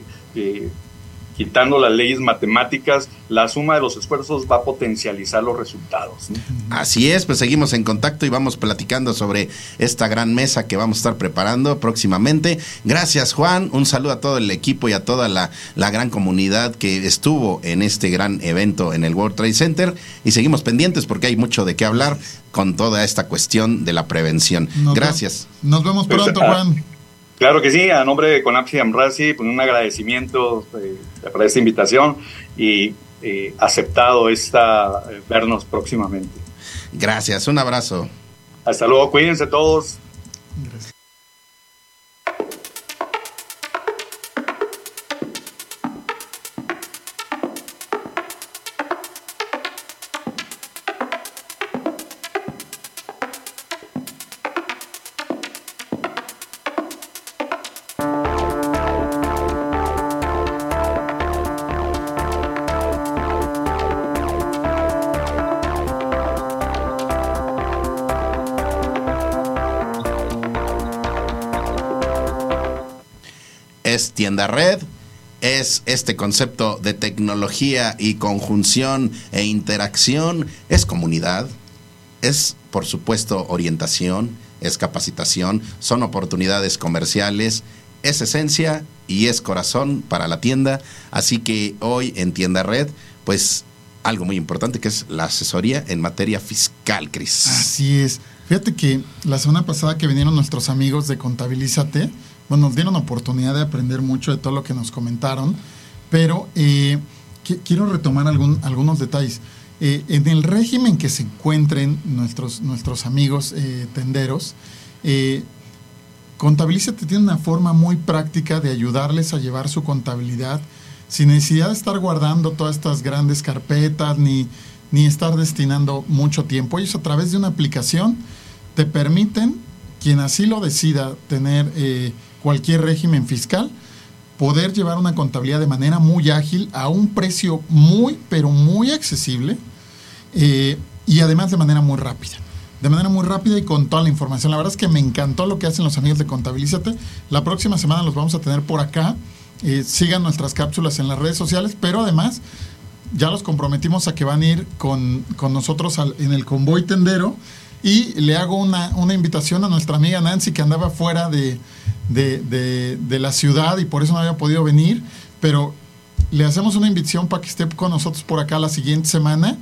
quitando las leyes matemáticas, la suma de los esfuerzos va a potencializar los resultados. Así es, pues seguimos en contacto y vamos platicando sobre esta gran mesa que vamos a estar preparando próximamente. Gracias Juan, un saludo a todo el equipo y a toda la, gran comunidad que estuvo en este gran evento en el World Trade Center y seguimos pendientes porque hay mucho de qué hablar con toda esta cuestión de la prevención. Gracias. Nos vemos pronto, pues, ah, Juan. Claro que sí, a nombre de Conapsi Amrasi, pues un agradecimiento eh, por esta invitación y eh, aceptado esta eh, vernos próximamente. Gracias, un abrazo. Hasta luego, cuídense todos. Red, es este concepto de tecnología y conjunción e interacción, es comunidad, es por supuesto orientación, es capacitación, son oportunidades comerciales, es esencia y es corazón para la tienda. Así que hoy en Tienda Red, pues algo muy importante que es la asesoría en materia fiscal, Cris. Así es. Fíjate que la semana pasada que vinieron nuestros amigos de Contabilízate, bueno, nos dieron oportunidad de aprender mucho de todo lo que nos comentaron, pero eh, quiero retomar algún, algunos detalles. Eh, en el régimen que se encuentren nuestros, nuestros amigos eh, tenderos, Contabilízate tiene una forma muy práctica de ayudarles a llevar su contabilidad sin necesidad de estar guardando todas estas grandes carpetas ni, ni estar destinando mucho tiempo. Ellos a través de una aplicación te permiten, quien así lo decida, tener cualquier régimen fiscal, poder llevar una contabilidad de manera muy ágil a un precio muy, pero muy accesible eh, y además de manera muy rápida. De manera muy rápida y con toda la información. La verdad es que me encantó lo que hacen los amigos de Contabilízate. La próxima semana los vamos a tener por acá. Eh, sigan nuestras cápsulas en las redes sociales, pero además ya los comprometimos a que van a ir con, nosotros en el convoy tendero Y le hago una, una invitación a nuestra amiga Nancy que andaba fuera de, de, de, de la ciudad y por eso no había podido venir, pero le hacemos una invitación para que esté con nosotros por acá la siguiente semana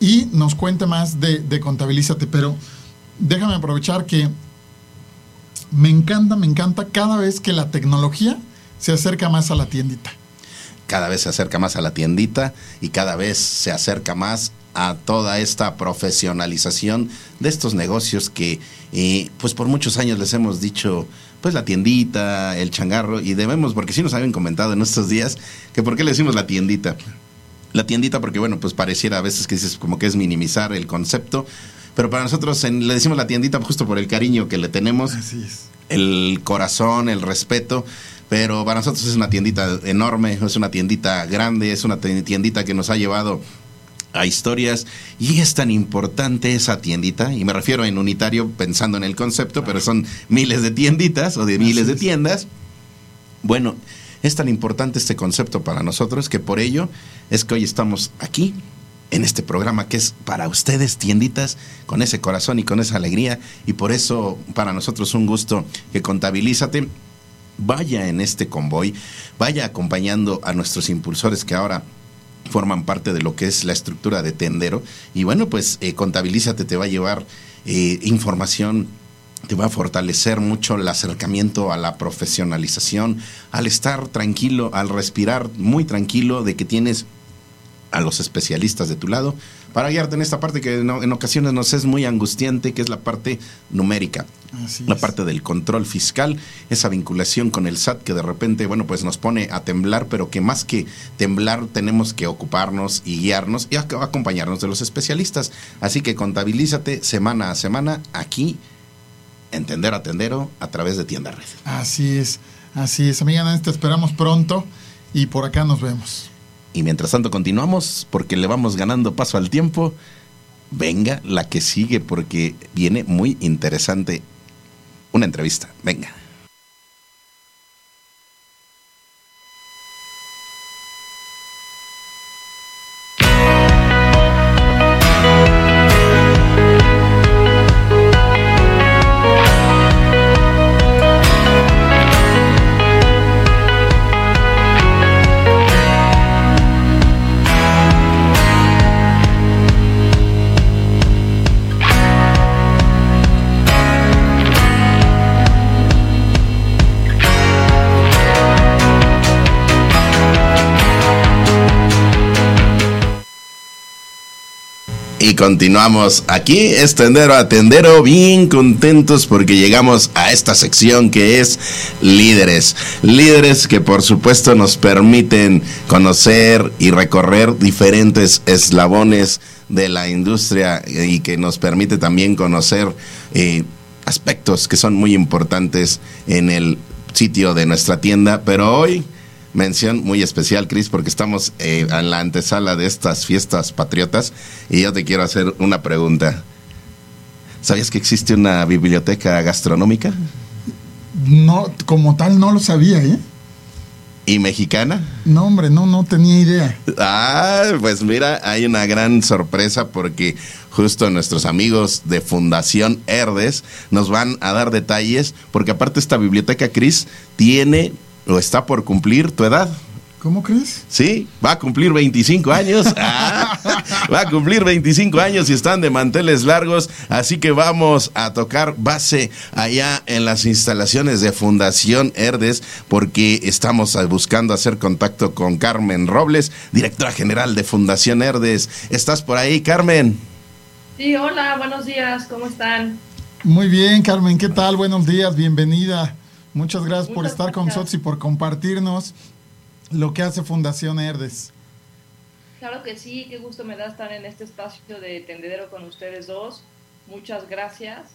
y nos cuente más de, de Contabilízate. Pero déjame aprovechar que me encanta, me encanta cada vez que la tecnología se acerca más a la tiendita. Cada vez se acerca más a la tiendita y cada vez se acerca más a toda esta profesionalización de estos negocios que eh, pues por muchos años les hemos dicho pues la tiendita, el changarro y debemos, porque sí nos habían comentado en estos días que por qué le decimos la tiendita. La tiendita porque bueno pues pareciera a veces que dices como que es minimizar el concepto, pero para nosotros en- le decimos la tiendita justo por el cariño que le tenemos, Así es. el corazón, el respeto. Pero para nosotros es una tiendita enorme, es una tiendita grande, es una tiendita que nos ha llevado a historias y es tan importante esa tiendita, y me refiero en unitario pensando en el concepto, pero son miles de tienditas o de miles de tiendas. Bueno, es tan importante este concepto para nosotros que por ello es que hoy estamos aquí en este programa que es para ustedes, tienditas, con ese corazón y con esa alegría. Y por eso para nosotros un gusto que contabilízate vaya en este convoy, vaya acompañando a nuestros impulsores que ahora forman parte de lo que es la estructura de Tendero. Y bueno, pues eh, Contabilízate te va a llevar eh, información, te va a fortalecer mucho el acercamiento a la profesionalización, al estar tranquilo, al respirar muy tranquilo de que tienes a los especialistas de tu lado para guiarte en esta parte que en, en ocasiones nos es muy angustiante, que es la parte numérica Así la es. parte del control fiscal, esa vinculación con el SAT que de repente, bueno, pues nos pone a temblar, pero que más que temblar tenemos que ocuparnos y guiarnos y ac- acompañarnos de los especialistas. Así que contabilízate semana a semana aquí, entender a Tendero a través de Tienda Red. Así es. Así es. Amiga te esperamos pronto y por acá nos vemos. Y mientras tanto continuamos porque le vamos ganando paso al tiempo. Venga la que sigue porque viene muy interesante una entrevista. Venga. Y continuamos aquí, es Tendero a Tendero, bien contentos porque llegamos a esta sección que es líderes. Líderes que por supuesto nos permiten conocer y recorrer diferentes eslabones de la industria y que nos permite también conocer eh, aspectos que son muy importantes en el sitio de nuestra tienda. Pero hoy mención muy especial, Cris, porque estamos eh, en la antesala de estas fiestas patriotas y yo te quiero hacer una pregunta. ¿Sabías que existe una biblioteca gastronómica No, como tal no lo sabía, ¿eh? y mexicana? No, hombre, no, no tenía idea. Ah, pues mira, hay una gran sorpresa porque justo nuestros amigos de Fundación Herdes nos van a dar detalles, porque aparte esta biblioteca, Cris, tiene o está por cumplir tu edad. ¿Cómo crees? Sí, va a cumplir 25 años. Ah, va a cumplir 25 años y están de manteles largos. Así que vamos a tocar base allá en las instalaciones de Fundación Herdes, porque estamos buscando hacer contacto con Carmen Robles, directora general de Fundación Herdes. ¿Estás por ahí, Carmen? Sí, hola, buenos días, ¿cómo están? Muy bien, Carmen, ¿qué tal? Buenos días, bienvenida. Muchas gracias por estar con nosotros y por compartirnos lo que hace Fundación Herdes. Claro que sí, qué gusto me da estar en este espacio de tendedero con ustedes dos. Muchas gracias.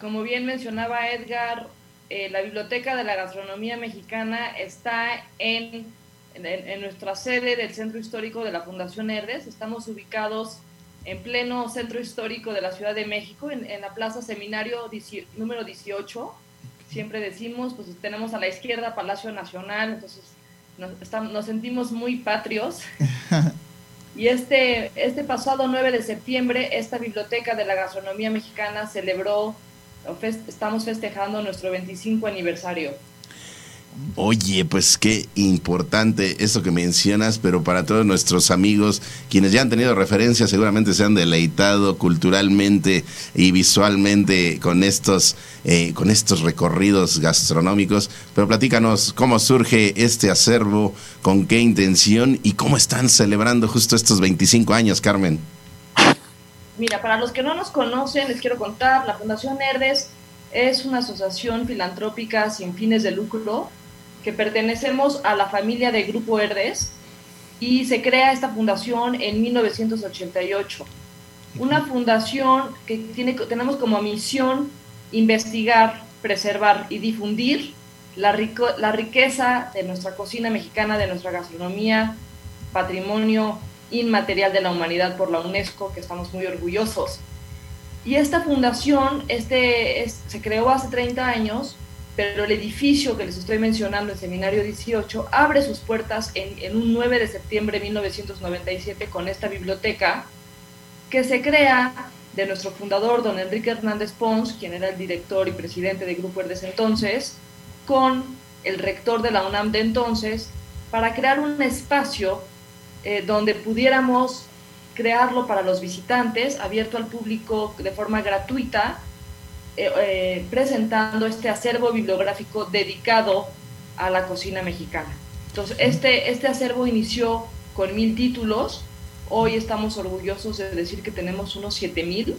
Como bien mencionaba Edgar, eh, la Biblioteca de la Gastronomía Mexicana está en, en, en nuestra sede del Centro Histórico de la Fundación Herdes. Estamos ubicados en pleno centro histórico de la Ciudad de México, en, en la Plaza Seminario número 18. Siempre decimos, pues tenemos a la izquierda Palacio Nacional, entonces nos, estamos- nos sentimos muy patrios. Y este, este pasado 9 de septiembre, esta biblioteca de la gastronomía mexicana celebró, estamos festejando nuestro 25 aniversario. Oye, pues qué importante eso que mencionas, pero para todos nuestros amigos, quienes ya han tenido referencia, seguramente se han deleitado culturalmente y visualmente con estos, eh, con estos recorridos gastronómicos. Pero platícanos cómo surge este acervo, con qué intención y cómo están celebrando justo estos 25 años, Carmen. Mira, para los que no nos conocen, les quiero contar, la Fundación Herdes es una asociación filantrópica sin fines de lucro que pertenecemos a la familia de Grupo Herdes y se crea esta fundación en 1988. Una fundación que tiene, tenemos como misión investigar, preservar y difundir la, la riqueza de nuestra cocina mexicana, de nuestra gastronomía, patrimonio inmaterial de la humanidad por la UNESCO, que estamos muy orgullosos. Y esta fundación este, se creó hace 30 años pero el edificio que les estoy mencionando, el Seminario 18, abre sus puertas en, un 9 de septiembre de 1997 con esta biblioteca que se crea de nuestro fundador, don Enrique Hernández Pons, quien era el director y presidente de Grupo Herdes entonces, con el rector de la UNAM de entonces, para crear un espacio eh, donde pudiéramos crearlo para los visitantes, abierto al público de forma gratuita, eh, eh, presentando este acervo bibliográfico dedicado a la cocina mexicana. Entonces, este, este acervo inició con mil títulos. Hoy estamos orgullosos de decir que tenemos unos siete mil.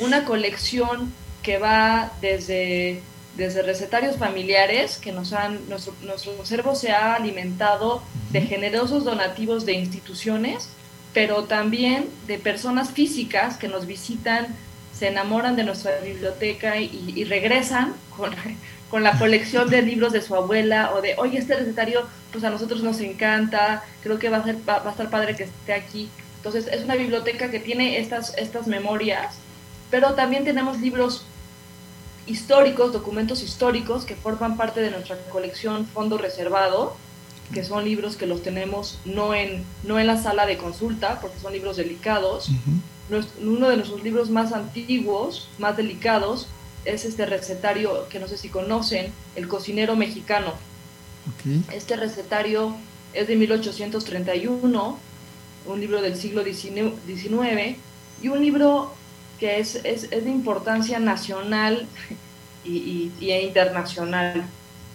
Una colección que va desde, desde recetarios familiares, que nos han, nuestro, nuestro acervo se ha alimentado de generosos donativos de instituciones, pero también de personas físicas que nos visitan se enamoran de nuestra biblioteca y, regresan con, con, la colección de libros de su abuela o de, oye, este recetario, pues a nosotros nos encanta, creo que va a, ser, va, a estar padre que esté aquí. Entonces, es una biblioteca que tiene estas, estas memorias, pero también tenemos libros históricos, documentos históricos que forman parte de nuestra colección Fondo Reservado, que son libros que los tenemos no en, no en la sala de consulta, porque son libros delicados, uno de nuestros libros más antiguos, más delicados, es este recetario que no sé si conocen, El cocinero mexicano. Este recetario es de 1831, un libro del siglo XIX y un libro que es, de importancia nacional y, e internacional.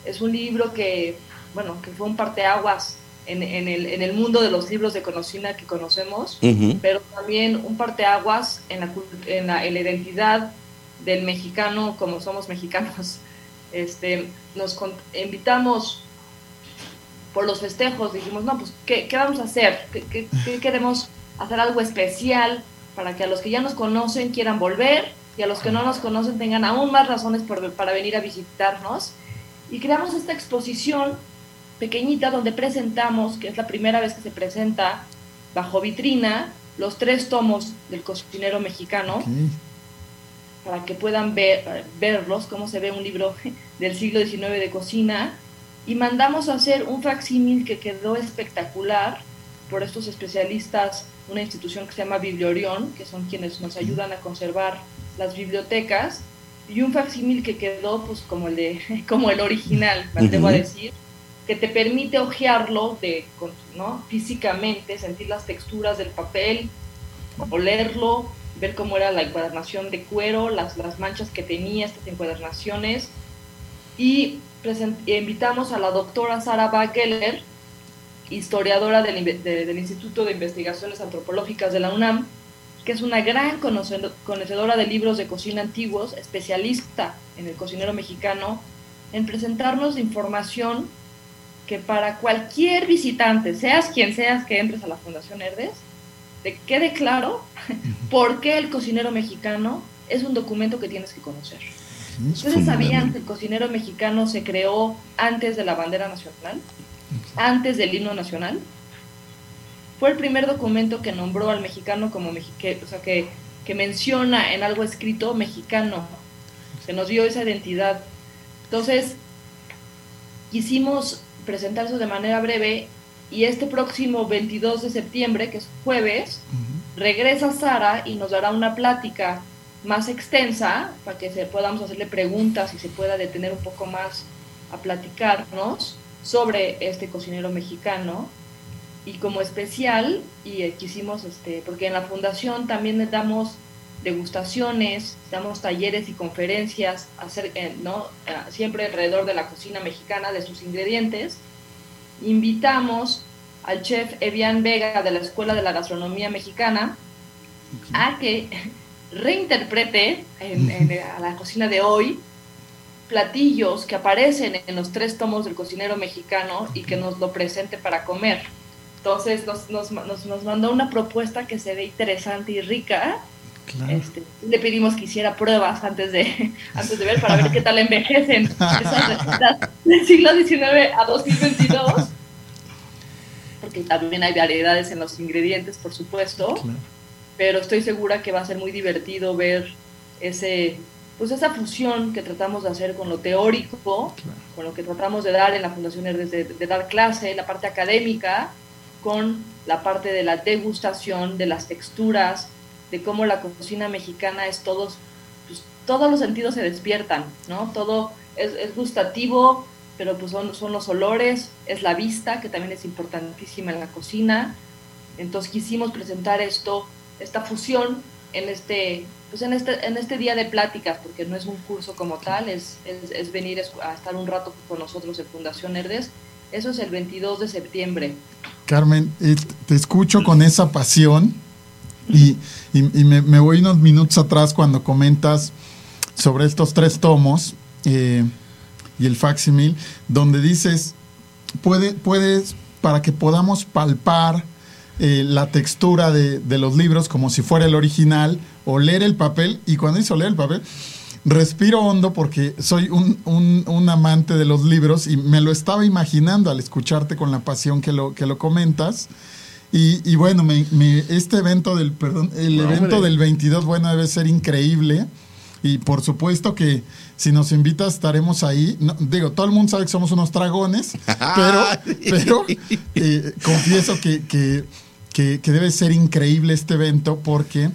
Es un libro que, bueno, que fue un parteaguas en, en, el, en el mundo de los libros de cocina que conocemos, pero también un parteaguas en la, en, la, en la identidad del mexicano como somos mexicanos. Este, nos invitamos por los festejos, dijimos, no, pues, ¿qué, qué vamos a hacer? ¿Qué, qué, queremos hacer algo especial para que a los que ya nos conocen quieran volver y a los que no nos conocen tengan aún más razones por, para venir a visitarnos? Y creamos esta exposición pequeñita donde presentamos, que es la primera vez que se presenta bajo vitrina, los tres tomos del cocinero mexicano, para que puedan ver, verlos, cómo se ve un libro del siglo XIX de cocina, y mandamos a hacer un facsímil que quedó espectacular por estos especialistas, una institución que se llama Bibliorión, que son quienes nos ayudan a conservar las bibliotecas, y un facsímil que quedó pues como el de como el original, me atrevo a decir, que te permite hojearlo de, ¿no? físicamente, sentir las texturas del papel, olerlo, ver cómo era la encuadernación de cuero, las, las manchas que tenía estas encuadernaciones. Y invitamos a la doctora Sara Bakeller, historiadora del, del, Instituto de Investigaciones Antropológicas de la UNAM, que es una gran conocedora de libros de cocina antiguos, especialista en el cocinero mexicano, en presentarnos información que para cualquier visitante, seas quien seas que entres a la Fundación Herdes, te quede claro por qué el cocinero mexicano es un documento que tienes que conocer. ¿Ustedes sabían que el cocinero mexicano se creó antes de la bandera nacional? Antes del himno nacional. Fue el primer documento que nombró al mexicano como mexicano, o sea, que, que menciona en algo escrito mexicano. Se nos dio esa identidad. Entonces, quisimos presentar eso de manera breve Y este próximo 22 de septiembre, que es jueves, regresa Sara y nos dará una plática más extensa para que se, podamos hacerle preguntas y se pueda detener un poco más a platicarnos sobre este cocinero mexicano. Y como especial, y quisimos, este, porque en la fundación también damos degustaciones, damos talleres y conferencias, hacer, eh, ¿no? Eh, siempre alrededor de la cocina mexicana, de sus ingredientes. Invitamos al chef Evian Vega de la Escuela de la Gastronomía Mexicana a que reinterprete a la cocina de hoy platillos que aparecen en los tres tomos del cocinero mexicano y que nos lo presente para comer. Entonces nos, nos, mandó una propuesta que se ve interesante y rica. Este, le pedimos que hiciera pruebas antes de, antes de ver para ver qué tal envejecen esas recetas del siglo XIX a 2022. Porque también hay variedades en los ingredientes, por supuesto. Pero estoy segura que va a ser muy divertido ver ese pues esa fusión que tratamos de hacer con lo teórico, con lo que tratamos de dar en la Fundación de, de, dar clase, la parte académica, con la parte de la degustación, de las texturas, de cómo la cocina mexicana es todos, pues, todos los sentidos se despiertan, ¿no? Todo es, gustativo, pero pues son, son los olores, es la vista, que también es importantísima en la cocina. Entonces quisimos presentar esto, esta fusión en este pues en este, en este día de pláticas, porque no es un curso como tal, es, es, venir a estar un rato con nosotros en Fundación Herdes. Eso es el 22 de septiembre. Carmen, eh, te escucho con esa pasión y, me, voy unos minutos atrás cuando comentas sobre estos tres tomos eh, y el facsimil, donde dices, puede, puedes, para que podamos palpar eh, la textura de, los libros como si fuera el original, o leer el papel, y cuando hizo leer el papel, respiro hondo porque soy un, un, amante de los libros y me lo estaba imaginando al escucharte con la pasión que lo, que lo comentas. Y, y bueno, me, este evento del, perdón, el evento del 22, bueno, debe ser increíble. Y por supuesto que si nos invitas estaremos ahí. digo, todo el mundo sabe que somos unos dragones, pero, pero eh, confieso que, que, que, que, debe ser increíble este evento porque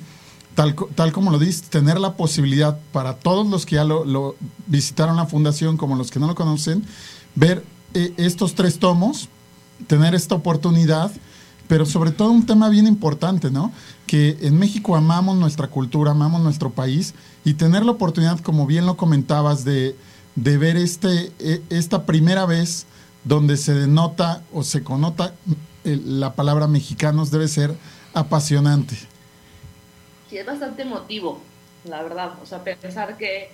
tal, como lo dices, tener la posibilidad para todos los que ya lo, visitaron la fundación, como los que no lo conocen, ver eh, estos tres tomos, tener esta oportunidad, pero sobre todo un tema bien importante, ¿no? Que en México amamos nuestra cultura, amamos nuestro país y tener la oportunidad, como bien lo comentabas, de, ver este, e, esta primera vez donde se denota o se connota la palabra mexicanos debe ser apasionante sí es bastante emotivo, la verdad. O sea, pensar que,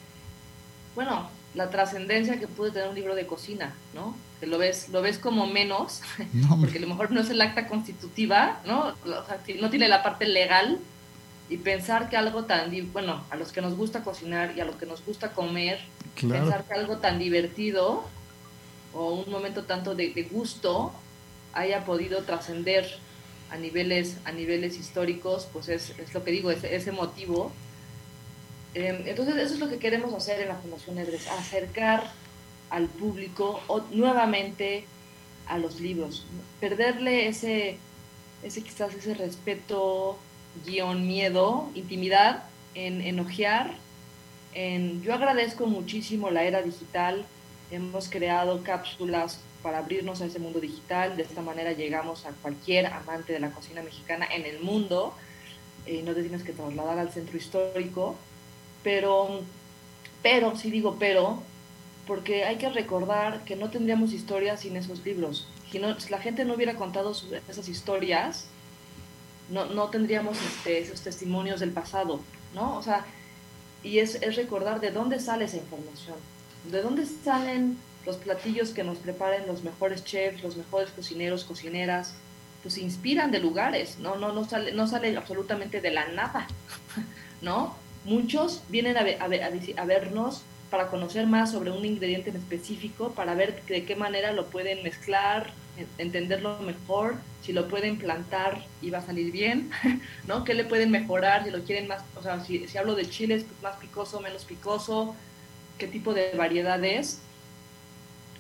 bueno, la trascendencia que puede tener un libro de cocina, ¿no? Que lo ves, lo ves como menos, porque a lo mejor no es el acta constitutiva, ¿no? O sea, no tiene la parte legal. Y pensar que algo tan, bueno, a los que nos gusta cocinar y a los que nos gusta comer, pensar que algo tan divertido o un momento tanto de, de gusto haya podido trascender a niveles, a niveles históricos, pues es, es lo que digo, es, es emotivo. Em, entonces, eso es lo que queremos hacer en la Fundación Edres, acercar al público o, nuevamente a los libros, perderle ese, ese quizás ese respeto, guion, miedo, intimidad, en enojear. En, yo agradezco muchísimo la era digital, hemos creado cápsulas para abrirnos a ese mundo digital. De esta manera llegamos a cualquier amante de la cocina mexicana en el mundo. Eh, no tenemos que trasladar al centro histórico. Pero, pero, sí digo pero, porque hay que recordar que no tendríamos historias sin esos libros. Si, no, la gente no hubiera contado esas historias, no, no tendríamos este, esos testimonios del pasado, ¿no? O sea, y es, es recordar de dónde sale esa información, de dónde salen los platillos que nos preparen los mejores chefs, los mejores cocineros, cocineras, pues se inspiran de lugares, ¿no? No, no, sale, no sale absolutamente de la nada, ¿no? Muchos vienen a, a, vernos para conocer más sobre un ingrediente en específico, para ver de qué manera lo pueden mezclar, entenderlo mejor, si lo pueden plantar y va a salir bien, ¿no? ¿Qué le pueden mejorar? Si lo quieren más, o sea, si, hablo de chiles, pues más picoso, menos picoso, qué tipo de variedad es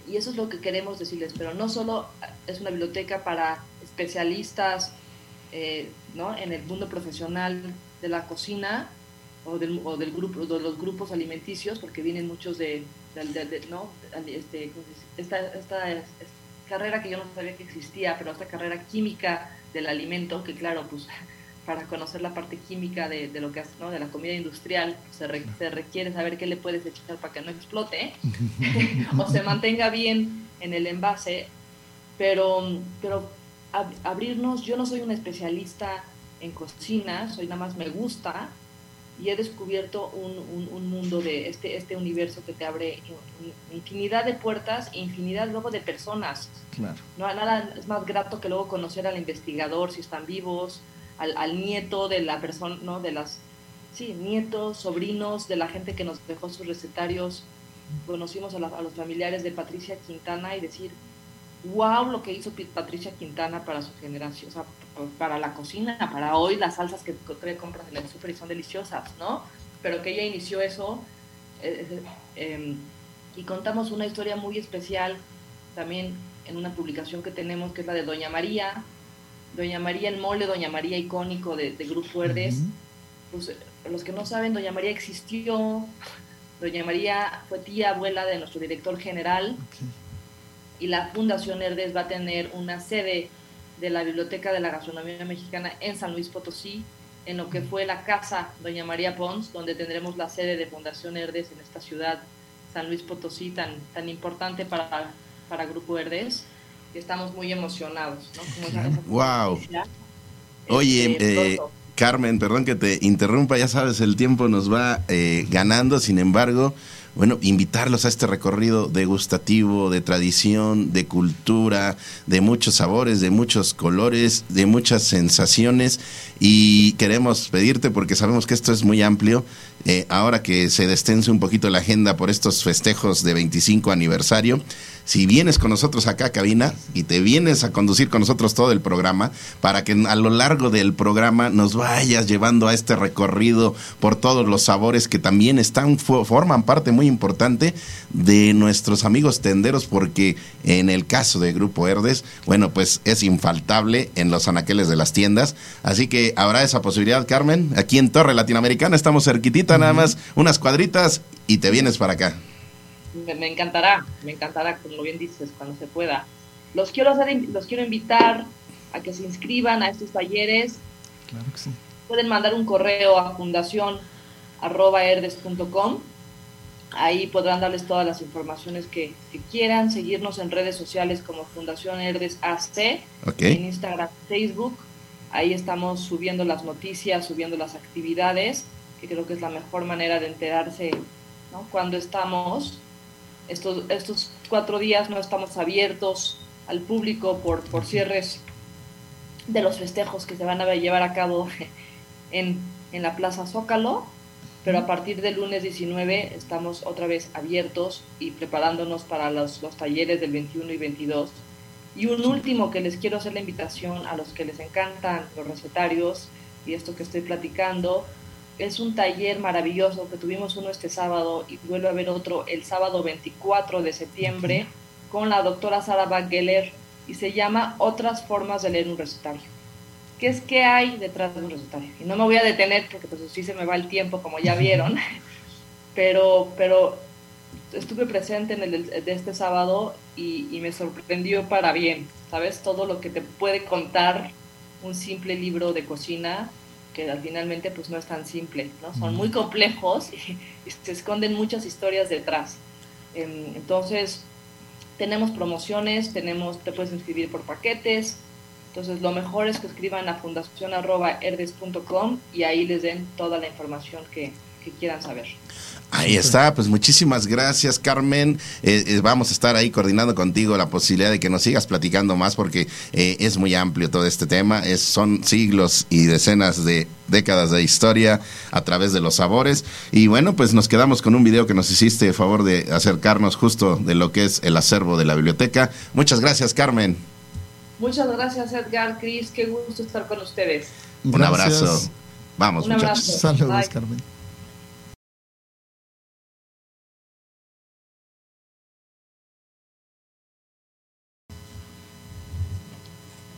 y eso es lo que queremos decirles, pero no solo es una biblioteca para especialistas eh, ¿no? en el mundo profesional de la cocina o del, o del grupo, de los grupos alimenticios, porque vienen muchos de, ¿no? Este, esta, esta, esta, carrera que yo no sabía que existía, pero esta carrera química del alimento, que claro, pues para conocer la parte química de, de lo que ¿no? de la comida industrial, se, se, requiere saber qué le puedes echar para que no explote o se mantenga bien en el envase, pero, pero ab abrirnos, yo no soy un especialista en cocina, soy nada más me gusta y he descubierto un, un, un mundo de este, este universo que te abre infinidad de puertas e infinidad luego de personas. Claro. No, nada es más grato que luego conocer al investigador si están vivos, al, al, nieto de la persona, ¿no? De las, sí, nietos, sobrinos, de la gente que nos dejó sus recetarios. Conocimos a, la, a los familiares de Patricia Quintana y decir, wow, lo que hizo Patricia Quintana para su generación, o sea, para la cocina, para hoy las salsas que compras en el súper y son deliciosas, ¿no? Pero que ella inició eso eh, eh, y contamos una historia muy especial también en una publicación que tenemos, que es la de Doña María, Doña María, el mole Doña María icónico de, de Grupo Verdes. Uh -huh. Pues los que no saben, Doña María existió. Doña María fue tía abuela de nuestro director general. Okay. Y la Fundación Herdes va a tener una sede de la Biblioteca de la Gastronomía Mexicana en San Luis Potosí, en lo que fue la casa Doña María Pons, donde tendremos la sede de Fundación Herdes en esta ciudad, San Luis Potosí, tan, tan importante para, para Grupo Herdes estamos muy emocionados. ¿no? Como esa, wow. Oye, este, eh, Carmen, perdón que te interrumpa, ya sabes, el tiempo nos va eh, ganando, sin embargo, bueno, invitarlos a este recorrido degustativo, de tradición, de cultura, de muchos sabores, de muchos colores, de muchas sensaciones. Y queremos pedirte, porque sabemos que esto es muy amplio, eh, ahora que se destense un poquito la agenda por estos festejos de 25 aniversario, si vienes con nosotros acá cabina y te vienes a conducir con nosotros todo el programa, para que a lo largo del programa nos vayas llevando a este recorrido por todos los sabores que también están, forman parte muy importante de nuestros amigos tenderos, porque en el caso de Grupo Herdes, bueno, pues es infaltable en los anaqueles de las tiendas. Así que habrá esa posibilidad, Carmen. Aquí en Torre Latinoamericana estamos cerquitita, nada más unas cuadritas y te vienes para acá me, me, encantará, me encantará, como bien dices, cuando se pueda. Los quiero, hacer, los quiero invitar a que se inscriban a estos talleres. Claro que sí. Pueden mandar un correo a fundación.herdes.com. Ahí podrán darles todas las informaciones que, que, quieran, seguirnos en redes sociales como Fundación Herdes AC, okay. en Instagram, Facebook. Ahí estamos subiendo las noticias, subiendo las actividades, que creo que es la mejor manera de enterarse ¿no? cuando estamos estos, estos cuatro días no estamos abiertos al público por, por cierres de los festejos que se van a llevar a cabo en, en la Plaza Zócalo, pero a partir del lunes 19 estamos otra vez abiertos y preparándonos para los, los talleres del 21 y 22. Y un último que les quiero hacer la invitación a los que les encantan los recetarios y esto que estoy platicando, es un taller maravilloso que tuvimos uno este sábado y vuelve a haber otro el sábado 24 de septiembre con la doctora Sara Geller y se llama Otras formas de leer un recetario. ¿Qué es qué hay detrás de un recetario? Y no me voy a detener porque pues sí se me va el tiempo como ya vieron, pero, pero estuve presente en el de este sábado y, y me sorprendió para bien, ¿sabes? Todo lo que te puede contar un simple libro de cocina que finalmente pues no es tan simple, ¿no? Son muy complejos y, y se esconden muchas historias detrás. Eh, entonces, tenemos promociones, tenemos, te puedes inscribir por paquetes, entonces lo mejor es que escriban a fundación.herdes.com y ahí les den toda la información que, que quieran saber. Ahí está, pues muchísimas gracias Carmen. Eh, eh, vamos a estar ahí coordinando contigo la posibilidad de que nos sigas platicando más porque eh, es muy amplio todo este tema. Son siglos y decenas de décadas de historia a través de los sabores. Y bueno, pues nos quedamos con un video que nos hiciste a favor de acercarnos justo de lo que es el acervo de la biblioteca. Muchas gracias Carmen. Muchas gracias, Edgar, Cris, qué gusto estar con ustedes. Un abrazo. Vamos, Un muchachos. Abrazo. Saludos, Carmen.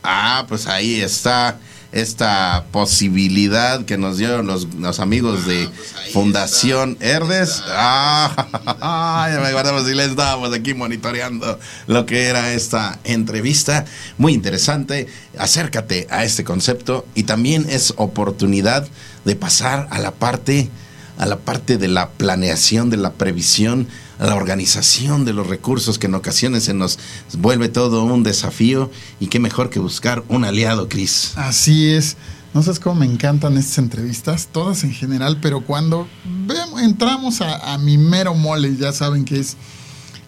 Ah, pues ahí está esta posibilidad que nos dieron los, los amigos de Fundación Herdes. Ah, ya me guardamos si le estábamos aquí monitoreando lo que era esta entrevista. Muy interesante. Acércate a este concepto y también es oportunidad de pasar a la parte a la parte de la planeación, de la previsión, la organización de los recursos que en ocasiones se nos vuelve todo un desafío y qué mejor que buscar un aliado, Cris. Así es. No sabes cómo me encantan estas entrevistas, todas en general, pero cuando vemos, entramos a, mi mero mole, ya saben que es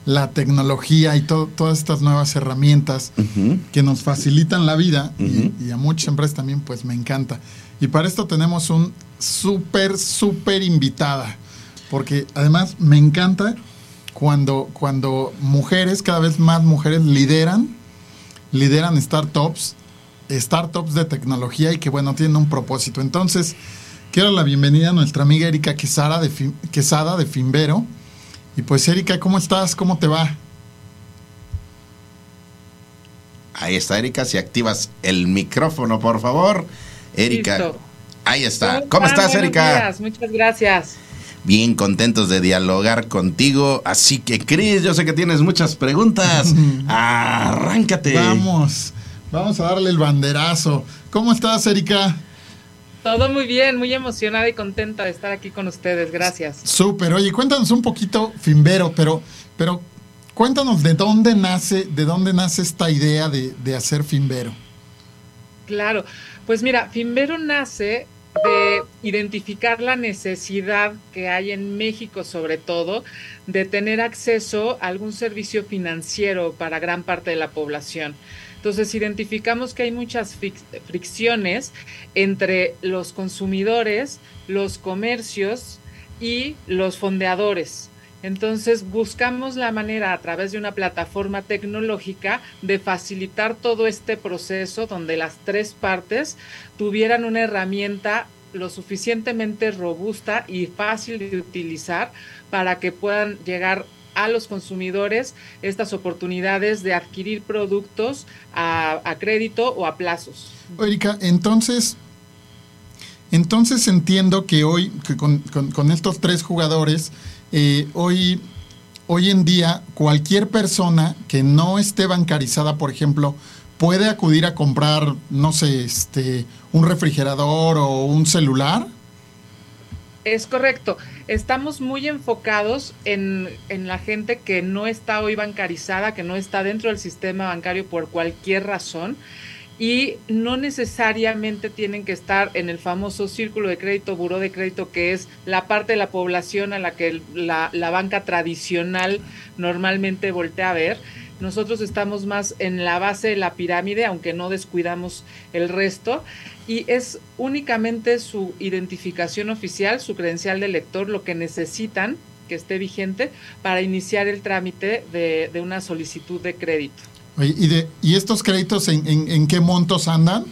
la tecnología y todas estas nuevas herramientas que nos facilitan la vida y, y, a muchas empresas también, pues me encanta. Y para esto tenemos un súper, súper invitada. Porque además me encanta cuando, cuando mujeres, cada vez más mujeres lideran, lideran startups, startups de tecnología y que bueno, tienen un propósito. Entonces, quiero la bienvenida a nuestra amiga Erika Quesada de, Quesada de Fimbero. Y pues Erika, ¿cómo estás? ¿Cómo te va? Ahí está Erika, si activas el micrófono, por favor. Erika. Ahí está. ¿Cómo, estás, Erika? Muchas gracias. Bien contentos de dialogar contigo. Así que, Cris, yo sé que tienes muchas preguntas. Arráncate. Vamos, vamos a darle el banderazo. ¿Cómo estás, Erika? Todo muy bien, muy emocionada y contenta de estar aquí con ustedes. Gracias. Súper. Oye, cuéntanos un poquito, Fimbero, pero, pero cuéntanos de dónde nace, de dónde nace esta idea de, de hacer Fimbero. Claro. Pues mira, Finvero nace de identificar la necesidad que hay en México sobre todo de tener acceso a algún servicio financiero para gran parte de la población. Entonces identificamos que hay muchas fricciones entre los consumidores, los comercios y los fondeadores. Entonces buscamos la manera a través de una plataforma tecnológica de facilitar todo este proceso donde las tres partes tuvieran una herramienta lo suficientemente robusta y fácil de utilizar para que puedan llegar a los consumidores estas oportunidades de adquirir productos a, crédito o a plazos. Erika, entonces, entonces entiendo que hoy, con estos tres jugadores, eh, hoy, hoy en día cualquier persona que no esté bancarizada, por ejemplo, puede acudir a comprar, no sé, este, un refrigerador o un celular. Es correcto. Estamos muy enfocados en, en, la gente que no está hoy bancarizada, que no está dentro del sistema bancario por cualquier razón y no necesariamente tienen que estar en el famoso círculo de crédito, buró de crédito, que es la parte de la población a la que la, banca tradicional normalmente voltea a ver. Nosotros estamos más en la base de la pirámide, aunque no descuidamos el resto, y es únicamente su identificación oficial, su credencial de lector, lo que necesitan que esté vigente para iniciar el trámite de una solicitud de crédito. ¿Y, de, ¿y estos créditos en, qué montos andan?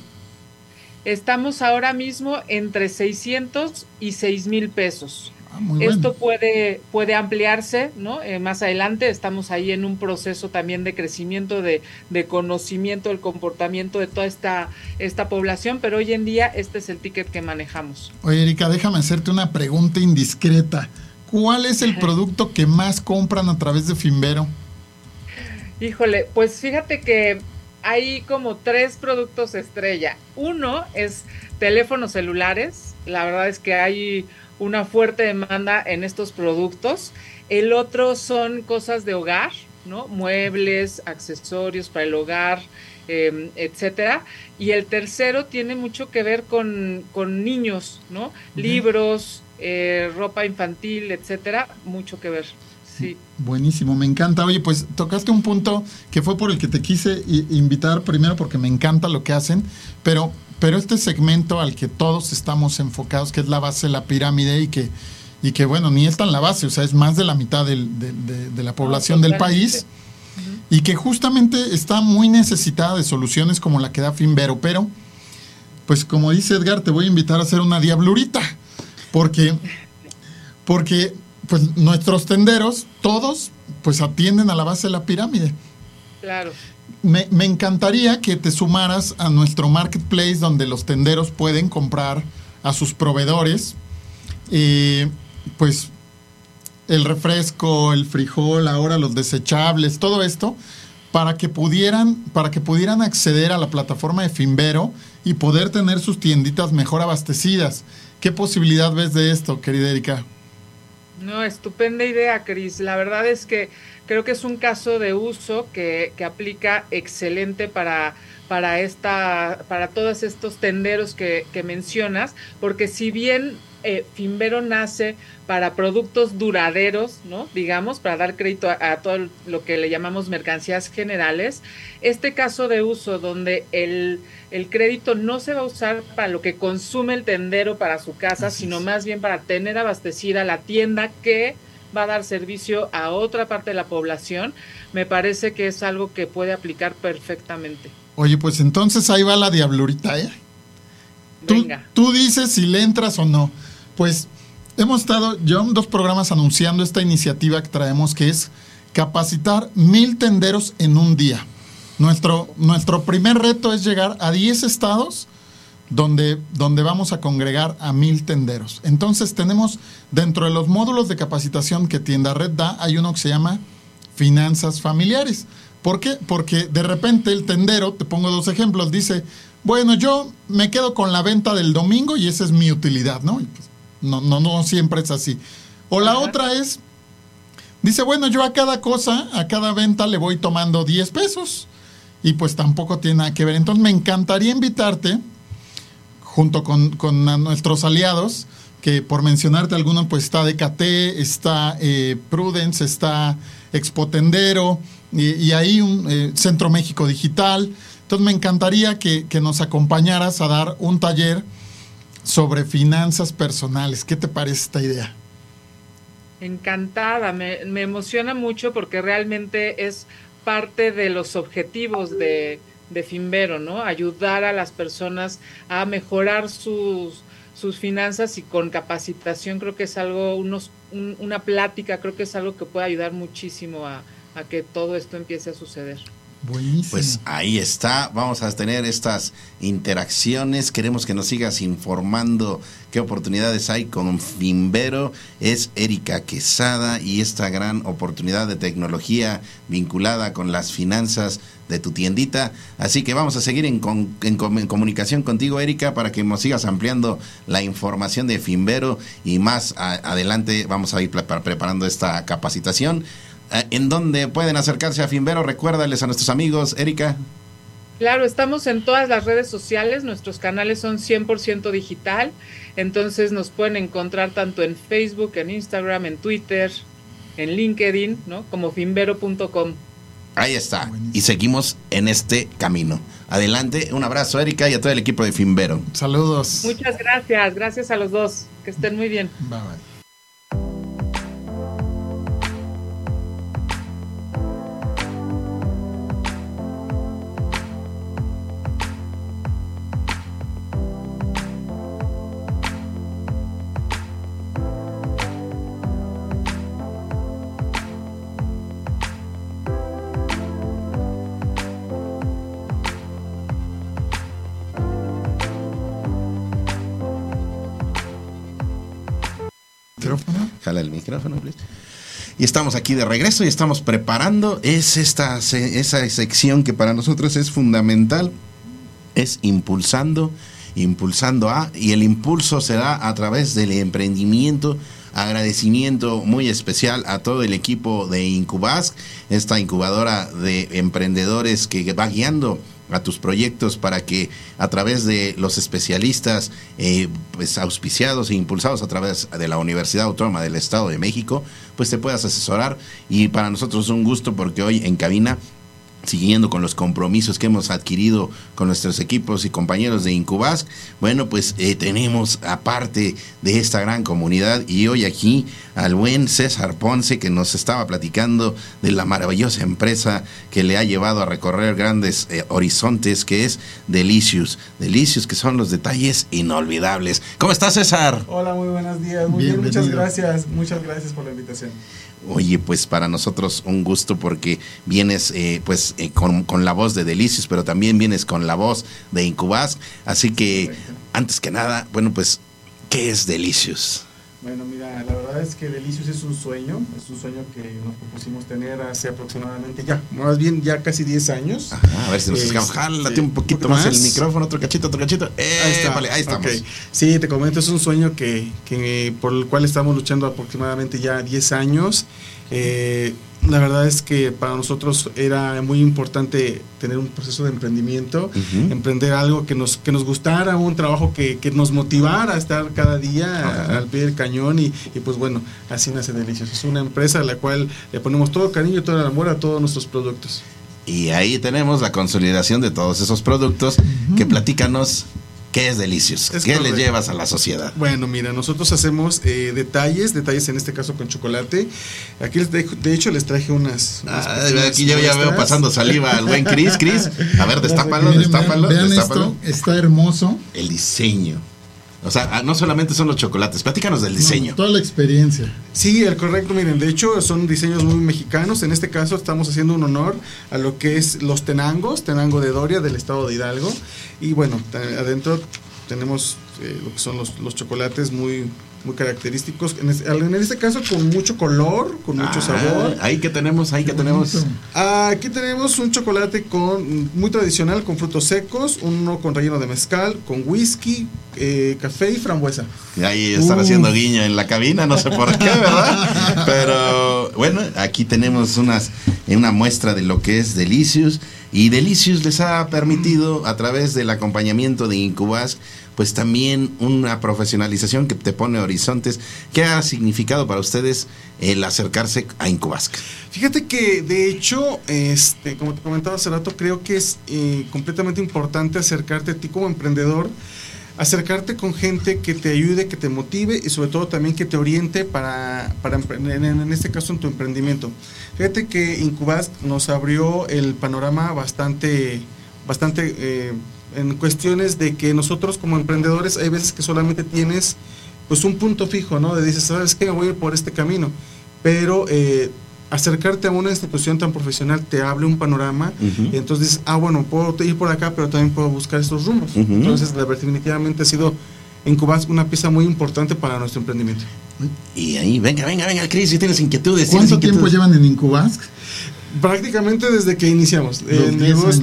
Estamos ahora mismo entre 600 y 6 mil pesos. Ah, Esto puede, puede ampliarse, ¿no? Eh, más adelante estamos ahí en un proceso también de crecimiento, de, de, conocimiento del comportamiento de toda esta, esta población, pero hoy en día este es el ticket que manejamos. Oye, Erika, déjame hacerte una pregunta indiscreta. ¿Cuál es el producto que más compran a través de Finvero? Híjole, pues fíjate que hay como tres productos estrella. Uno es teléfonos celulares. La verdad es que hay una fuerte demanda en estos productos. El otro son cosas de hogar, ¿no? Muebles, accesorios para el hogar, em, etcétera. Y el tercero tiene mucho que ver con, niños, ¿no? Libros, eh, ropa infantil, etcétera, mucho que ver. Buenísimo, me encanta. Oye, pues tocaste un punto que fue por el que te quise invitar primero porque me encanta lo que hacen, pero, pero este segmento al que todos estamos enfocados, que es la base de la pirámide y que, y que bueno, ni está en la base, o sea, es más de la mitad de, la población del país y que justamente está muy necesitada de soluciones como la que da Finvero, pero pues como dice Edgar, te voy a invitar a hacer una diablurita, porque, porque pues nuestros tenderos, todos, pues atienden a la base de la pirámide. Claro. me, me encantaría que te sumaras a nuestro marketplace donde los tenderos pueden comprar a sus proveedores, eh, pues el refresco, el frijol, ahora los desechables, todo esto, para que pudieran, para que pudieran acceder a la plataforma de Finvero y poder tener sus tienditas mejor abastecidas. ¿Qué posibilidad ves de esto, querida Erika? No, estupenda idea, Cris. La verdad es que creo que es un caso de uso que, que aplica excelente para, para, esta, para todos estos tenderos que, que mencionas, porque si bien eh, Finvero nace para productos duraderos, ¿no? Digamos, para dar crédito a, todo lo que le llamamos mercancías generales. Este caso de uso donde el, crédito no se va a usar para lo que consume el tendero para su casa, sino más bien para tener abastecida la tienda que va a dar servicio a otra parte de la población, me parece que es algo que puede aplicar perfectamente. Oye, pues entonces ahí va la diablurita, ¿eh? Tú, tú dices si le entras o no. Pues hemos estado yo en dos programas anunciando esta iniciativa que traemos que es capacitar mil tenderos en un día. Nuestro, nuestro primer reto es llegar a 10 estados donde, donde vamos a congregar a mil tenderos. Entonces tenemos dentro de los módulos de capacitación que Tienda Red da, hay uno que se llama finanzas familiares. ¿Por qué? Porque de repente el tendero, te pongo dos ejemplos, dice, bueno, yo me quedo con la venta del domingo y esa es mi utilidad, ¿no? Pues, no, no, no siempre es así. O la otra es, dice, bueno, yo a cada cosa, a cada venta le voy tomando 10 pesos. Y pues tampoco tiene nada que ver. Entonces me encantaría invitarte, junto con, nuestros aliados, que por mencionarte algunos, pues está DKT, está eh, Prudence, está Expotendero, y, y ahí un eh, Centro México Digital. Entonces me encantaría que, que nos acompañaras a dar un taller sobre finanzas personales. ¿Qué te parece esta idea? Encantada, me, emociona mucho porque realmente es parte de los objetivos de, de Finvero, ¿no? Ayudar a las personas a mejorar sus, sus finanzas y con capacitación creo que es algo, unos, una plática, creo que es algo que puede ayudar muchísimo a, a que todo esto empiece a suceder. Pues ahí está, vamos a tener estas interacciones, queremos que nos sigas informando qué oportunidades hay con Fimbero, es Erika Quesada y esta gran oportunidad de tecnología vinculada con las finanzas de tu tiendita. Así que vamos a seguir en, en, comunicación contigo, Erika, para que nos sigas ampliando la información de Fimbero y más adelante vamos a ir preparando esta capacitación. Eh, ¿En dónde pueden acercarse a Finvero? Recuérdales a nuestros amigos, Erika. Claro, estamos en todas las redes sociales, nuestros canales son 100% digital, entonces nos pueden encontrar tanto en Facebook, en Instagram, en Twitter, en LinkedIn, ¿no? Como finvero.com. Ahí está, y seguimos en este camino. Adelante, un abrazo Erika y a todo el equipo de Finvero. Saludos. Muchas gracias, gracias a los dos, que estén muy bien. Bye bye. Y estamos aquí de regreso y estamos preparando. Es esta esa sección que para nosotros es fundamental. Es impulsando, impulsando a. Y el impulso se da a través del emprendimiento. Agradecimiento muy especial a todo el equipo de Incubas, esta incubadora de emprendedores que va guiando a tus proyectos para que a través de los especialistas eh, pues auspiciados e impulsados a través de la Universidad Autónoma del Estado de México pues te puedas asesorar. Y para nosotros es un gusto porque hoy en cabina siguiendo con los compromisos que hemos adquirido con nuestros equipos y compañeros de Incubas, bueno, pues eh, tenemos aparte de esta gran comunidad y hoy aquí al buen César Ponce que nos estaba platicando de la maravillosa empresa que le ha llevado a recorrer grandes eh, horizontes que es Delicious. Delicious que son los detalles inolvidables. ¿Cómo estás César? Hola, muy buenos días. Muy bien, muchas gracias. Muchas gracias por la invitación. Oye, pues para nosotros un gusto porque vienes eh, pues eh, con, con, la voz de Delicios, pero también vienes con la voz de Incubas. Así que, antes que nada, bueno, pues, ¿qué es Delicios? Bueno, mira, la verdad es que Delicios es un sueño, es un sueño que nos propusimos tener hace aproximadamente ya, más bien ya casi 10 años. Ajá, a ver si nos escapamos. Jálate un poquito más, el micrófono, otro cachito, otro cachito. ahí, está, vale, ahí estamos. Sí, te comento, es un sueño que, que por el cual estamos luchando aproximadamente ya 10 años. Eh, la verdad es que para nosotros era muy importante tener un proceso de emprendimiento, emprender algo que nos, que nos gustara, un trabajo que, que nos motivara a estar cada día al pie del cañón y, y, pues bueno, así nace Delicios. Es una empresa a la cual le ponemos todo cariño y todo el amor a todos nuestros productos. Y ahí tenemos la consolidación de todos esos productos que platícanos ¿Qué es Delicious? ¿Qué le llevas a la sociedad? Bueno, mira, nosotros hacemos eh, detalles, detalles en este caso con chocolate. Aquí, de hecho, les traje unas. ah, aquí yo ya veo pasando saliva al buen Chris. Chris, a ver, destápalo, destápalo. Vean, Esto, está hermoso. El diseño. O sea, ah, no solamente son los chocolates, platícanos del diseño. toda la experiencia. Sí, el correcto, miren, de hecho son diseños muy mexicanos. En este caso estamos haciendo un honor a lo que es los tenangos, tenango de Doria del estado de Hidalgo. Y bueno, adentro tenemos eh, lo que son los, los chocolates muy, muy característicos. En este, caso con mucho color, con mucho ah, sabor. Ahí que tenemos, ahí que tenemos. Aquí tenemos un chocolate con muy tradicional con frutos secos, uno con relleno de mezcal, con whisky, eh, café y frambuesa. ahí están haciendo guiño en la cabina, no sé por qué, ¿verdad? Pero bueno, aquí tenemos unas una muestra de lo que es Delicious y Delicious les ha permitido a través del acompañamiento de Incubas pues también una profesionalización que te pone horizontes. ¿Qué ha significado para ustedes el acercarse a Incubasca? Fíjate que de hecho, este, como te comentaba hace rato, creo que es eh, completamente importante acercarte a ti como emprendedor acercarte con gente que te ayude, que te motive y sobre todo también que te oriente para, para en, en, este caso en tu emprendimiento. Fíjate que Incubas nos abrió el panorama bastante, bastante eh, en cuestiones de que nosotros como emprendedores hay veces que solamente tienes pues un punto fijo, ¿no? De dices, ¿sabes qué? Voy a ir por este camino. Pero eh, acercarte a una institución tan profesional te abre un panorama y entonces dices, ah, bueno, puedo ir por acá, pero también puedo buscar estos rumbos. Entonces, definitivamente ha sido en Cubas una pieza muy importante para nuestro emprendimiento. Y ahí, venga, venga, venga, Cris, si tienes inquietudes. ¿Cuánto tiempo llevan en Incubas? Prácticamente desde que iniciamos.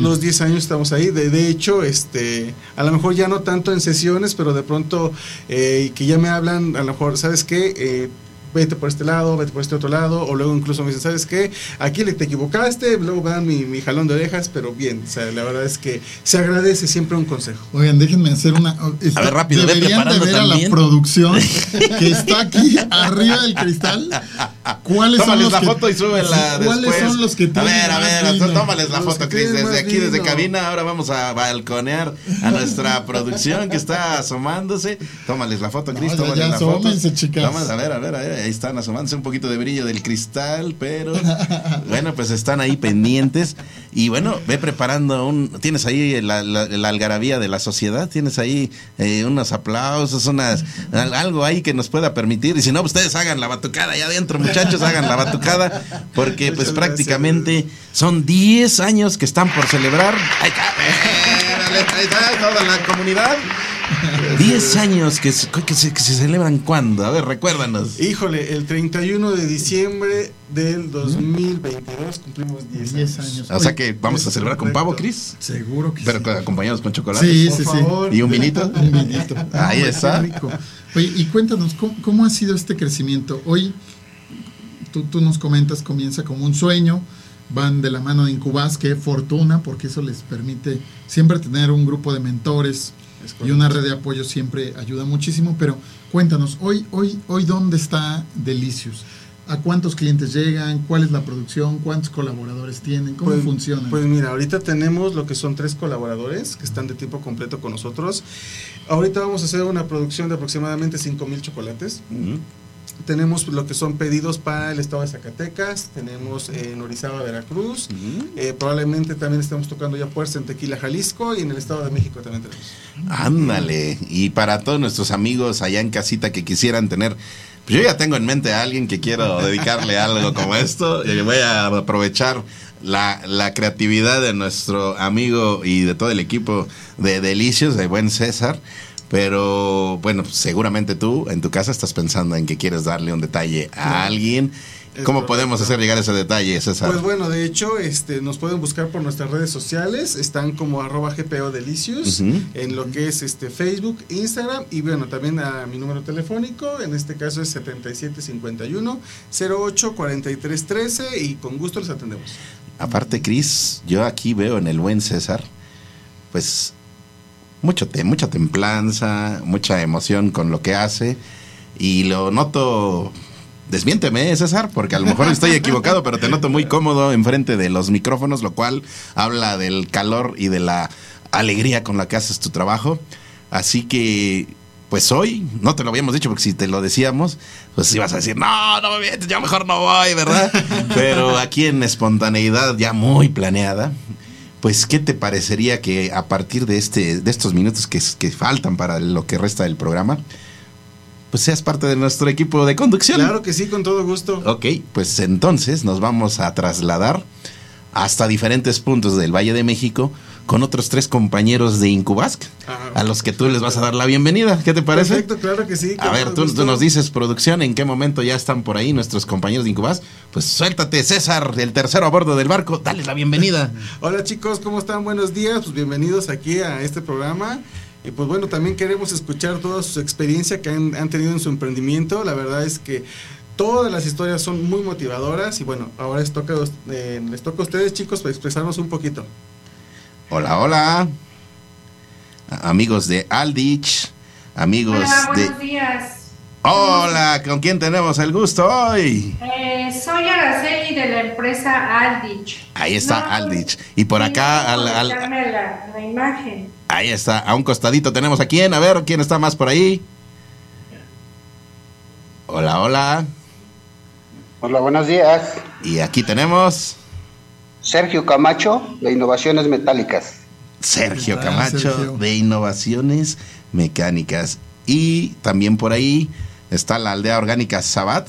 Los 10 años. estamos ahí. De, de, hecho, este, a lo mejor ya no tanto en sesiones, pero de pronto eh, que ya me hablan, a lo mejor, ¿sabes qué? Eh, vete por este lado, vete por este otro lado, o luego incluso me dicen, ¿sabes qué? Aquí le te equivocaste, luego me dan mi, jalón de orejas, pero bien, o sea, la verdad es que se agradece siempre un consejo. Oigan, déjenme hacer una... a ver, rápido, deberían de ver a la producción que está aquí arriba del cristal. ¿Cuáles son los la foto y súbela ¿Cuáles son los que A ver, a ver, tómales la foto, Cris, desde aquí, desde cabina, ahora vamos a balconear a nuestra producción que está asomándose. Tómales la foto, Cris, tómales la foto. chicas. a ver, a ver, a ver ahí están asomándose un poquito de brillo del cristal, pero bueno, pues están ahí pendientes. Y bueno, ve preparando un. Tienes ahí la, algarabía de la sociedad, tienes ahí eh, unos aplausos, unas algo ahí que nos pueda permitir. Y si no, ustedes hagan la batucada allá adentro, muchachos, hagan la batucada, porque pues prácticamente son 10 años que están por celebrar. Ahí está, ahí está toda la comunidad. 10 años que, que, se, que se celebran cuándo? A ver, recuérdanos. Híjole, el 31 de diciembre del 2022 cumplimos 10 años. O sea que vamos a celebrar con pavo, Cris. Seguro que Pero sí. acompañados con chocolate. Sí, sí, sí. ¿Y un vinito? un vinito. Ahí está. Oye, y cuéntanos, ¿cómo, ¿cómo, ha sido este crecimiento? Hoy, tú, tú nos comentas, comienza como un sueño, van de la mano de Incubas, qué fortuna, porque eso les permite siempre tener un grupo de mentores, y una red de apoyo siempre ayuda muchísimo, pero cuéntanos, hoy, hoy, hoy ¿dónde está Delicious? ¿A cuántos clientes llegan? ¿Cuál es la producción? ¿Cuántos colaboradores tienen? ¿Cómo pues, funciona? Pues mira, ahorita tenemos lo que son tres colaboradores que están de tiempo completo con nosotros. Ahorita vamos a hacer una producción de aproximadamente 5 mil chocolates. Tenemos lo que son pedidos para el estado de Zacatecas, tenemos en Orizaba, Veracruz, eh, probablemente también estamos tocando ya puertas en Tequila, Jalisco y en el estado de México también tenemos. Ándale, y para todos nuestros amigos allá en casita que quisieran tener pues yo ya tengo en mente a alguien que quiero dedicarle algo como esto y voy a aprovechar la, la creatividad de nuestro amigo y de todo el equipo de Delicios, de buen César. Pero bueno, seguramente tú en tu casa estás pensando en que quieres darle un detalle a alguien. ¿Cómo podemos hacer llegar ese detalle, César? Pues bueno, de hecho, este, nos pueden buscar por nuestras redes sociales, están como arroba GPO Delicious, en lo que es este Facebook, Instagram, y bueno, también a mi número telefónico, en este caso es 7751 08 43 13 y con gusto les atendemos. Aparte, Cris, yo aquí veo en el buen César, pues mucho te- mucha templanza, mucha emoción con lo que hace y lo noto. Desmiénteme, César, porque a lo mejor estoy equivocado, pero te noto muy cómodo enfrente de los micrófonos, lo cual habla del calor y de la alegría con la que haces tu trabajo. Así que, pues hoy, no te lo habíamos dicho, porque si te lo decíamos, pues ibas a decir, no, no me mientes, yo mejor no voy, ¿verdad? Pero aquí en espontaneidad ya muy planeada, pues, ¿qué te parecería que a partir de, este, de estos minutos que, que faltan para lo que resta del programa, pues seas parte de nuestro equipo de conducción? Claro que sí, con todo gusto. Ok, pues entonces nos vamos a trasladar hasta diferentes puntos del Valle de México con otros tres compañeros de Incubasc, a los que tú les vas a dar la bienvenida. ¿Qué te parece? Perfecto, claro que sí. A ver, tú, nos dices, producción, ¿en qué momento ya están por ahí nuestros compañeros de Incubas? Pues suéltate, César, el tercero a bordo del barco, dale la bienvenida. Hola chicos, ¿cómo están? Buenos días, pues bienvenidos aquí a este programa. Y pues bueno, también queremos escuchar toda su experiencia que han, han tenido en su emprendimiento. La verdad es que todas las historias son muy motivadoras y bueno, ahora les toca, eh, les toca a ustedes chicos para expresarnos un poquito. Hola, hola. Amigos de Aldich, amigos Hola, de... buenos días. Hola, ¿con quién tenemos el gusto hoy? Eh, soy Araceli de la empresa Aldich. Ahí está No, Aldich. Y por acá, al- la, la imagen. ahí está, a un costadito tenemos a quién, a ver, ¿quién está más por ahí? Hola, hola. Hola, buenos días. Y aquí tenemos Sergio Camacho, de Innovaciones Metálicas. Sergio ¿Qué tal, Camacho Sergio? de Innovaciones Mecánicas. Y también por ahí está la aldea orgánica Sabat.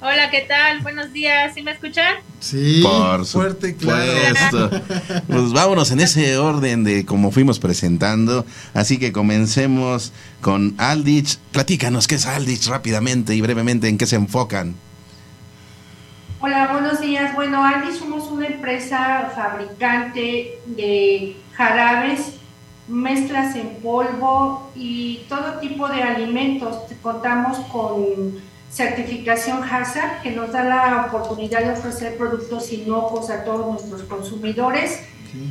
Hola, ¿qué tal? Buenos días. ¿Sí me escuchan? Sí, por fuerte y claro. Pues vámonos en ese orden de como fuimos presentando. Así que comencemos con Aldich. Platícanos qué es Aldich rápidamente y brevemente, en qué se enfocan. Hola, buenos días. Bueno, Aldich somos una empresa fabricante de jarabes, mezclas en polvo y todo tipo de alimentos. Contamos con certificación HACCP que nos da la oportunidad de ofrecer productos inocuos a todos nuestros consumidores.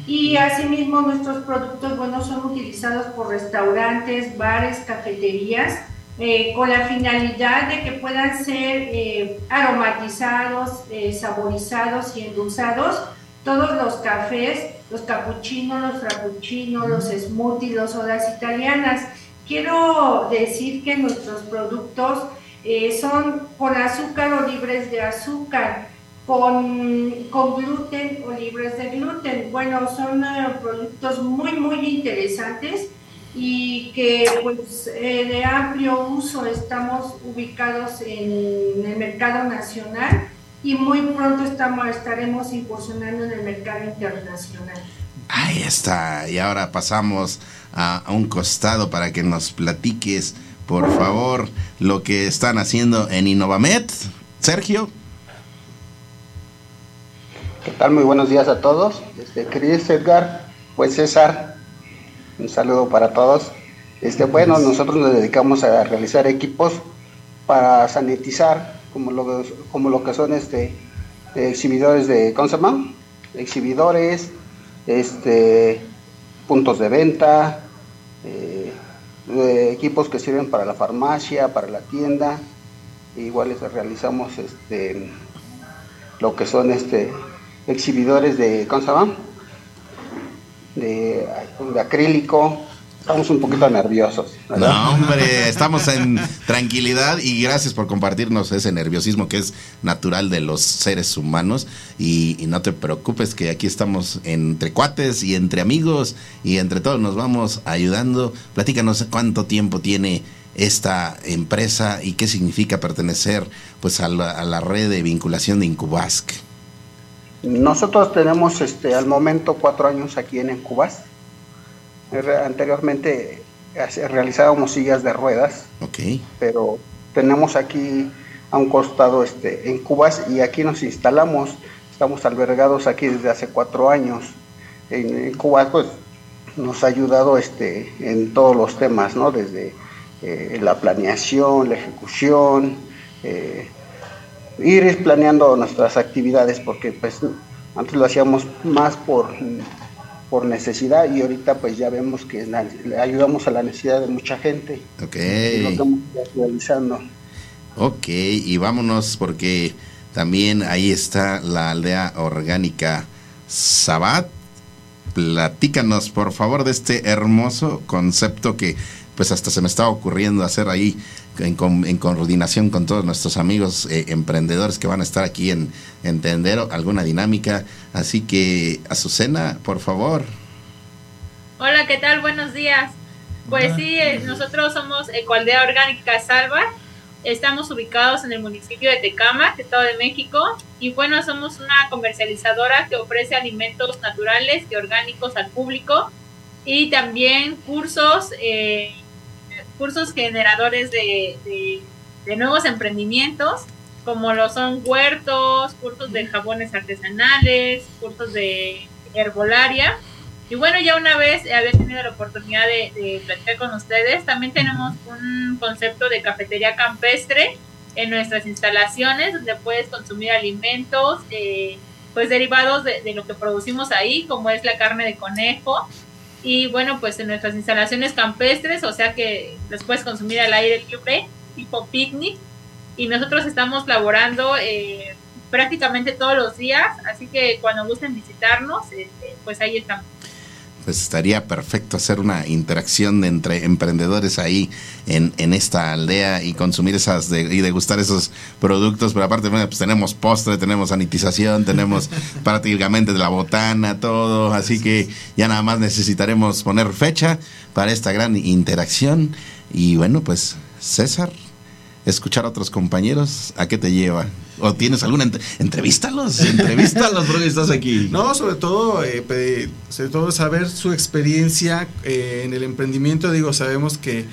Y asimismo nuestros productos, bueno, son utilizados por restaurantes, bares, cafeterías, eh, con la finalidad de que puedan ser eh, aromatizados, eh, saborizados y endulzados. Todos los cafés, los capuchinos, los frappuccinos, los smoothies, los sodas italianas. Quiero decir que nuestros productos eh, son con azúcar o libres de azúcar con, con gluten o libres de gluten. Bueno, son eh, productos muy, muy interesantes y que pues eh, de amplio uso estamos ubicados en el mercado nacional y muy pronto estamos, estaremos incursionando en el mercado internacional. Ahí está. Y ahora pasamos a, a un costado para que nos platiques, por favor, lo que están haciendo en Innovamet. Sergio. ¿Qué tal? Muy buenos días a todos. Este, Cris, Edgar, pues César, un saludo para todos. Este, bueno, nosotros nos dedicamos a realizar equipos para sanitizar, como lo, como lo que son este, exhibidores de, ¿cómo se llama? Exhibidores, este, puntos de venta, eh, eh, equipos que sirven para la farmacia, para la tienda. Igual realizamos este, lo que son este, exhibidores de, ¿cómo se llama? De, acrílico. Estamos un poquito nerviosos. No, hombre, estamos en tranquilidad y gracias por compartirnos ese nerviosismo que es natural de los seres humanos. Y, y no te preocupes que aquí estamos entre cuates y entre amigos y entre todos nos vamos ayudando. Platícanos cuánto tiempo tiene esta empresa y qué significa pertenecer pues a la, a la red de vinculación de Incubasc. Nosotros tenemos este, al momento cuatro años aquí en Cubas. Anteriormente realizábamos sillas de ruedas, okay. pero tenemos aquí a un costado este, en Cubas y aquí nos instalamos. Estamos albergados aquí desde hace cuatro años. En, Cubas pues nos ha ayudado este, en todos los temas, ¿no? Desde eh, la planeación, la ejecución, eh, ir planeando nuestras actividades porque pues antes lo hacíamos más por, por necesidad y ahorita pues ya vemos que le ayudamos a la necesidad de mucha gente. Ok. Y lo estamos realizando. Ok, y vámonos porque también ahí está la aldea orgánica Sabat. Platícanos por favor de este hermoso concepto que pues hasta se me estaba ocurriendo hacer ahí en, en coordinación con todos nuestros amigos eh, emprendedores que van a estar aquí en, en Tendero, alguna dinámica. Así que, Azucena, por favor. Hola, ¿qué tal? Buenos días. Pues sí, eh, nosotros somos Ecoaldea Orgánica Salva. Estamos ubicados en el municipio de Tecama, Estado de México. Y bueno, somos una comercializadora que ofrece alimentos naturales y orgánicos al público. Y también cursos eh, cursos generadores de, nuevos emprendimientos, como lo son huertos, cursos de jabones artesanales, cursos de herbolaria. Y bueno, ya una vez había tenido la oportunidad de, platicar con ustedes, también tenemos un concepto de cafetería campestre en nuestras instalaciones, donde puedes consumir alimentos, eh, pues derivados de, de, lo que producimos ahí, como es la carne de conejo, y bueno, pues en nuestras instalaciones campestres, o sea que los puedes consumir al aire libre, tipo picnic. Y nosotros estamos laborando eh, prácticamente todos los días, así que cuando gusten visitarnos, este, pues ahí estamos pues estaría perfecto hacer una interacción entre emprendedores ahí en, en esta aldea y consumir esas y degustar esos productos. Pero aparte, pues tenemos postre, tenemos sanitización, tenemos prácticamente de la botana, todo. Así que ya nada más necesitaremos poner fecha para esta gran interacción. Y bueno, pues César, escuchar a otros compañeros, ¿a qué te lleva? ¿O tienes alguna entrevista entrevístalos? Entrevístalos porque estás aquí. No, sobre todo, eh, sobre todo saber su experiencia eh, en el emprendimiento. Digo, sabemos que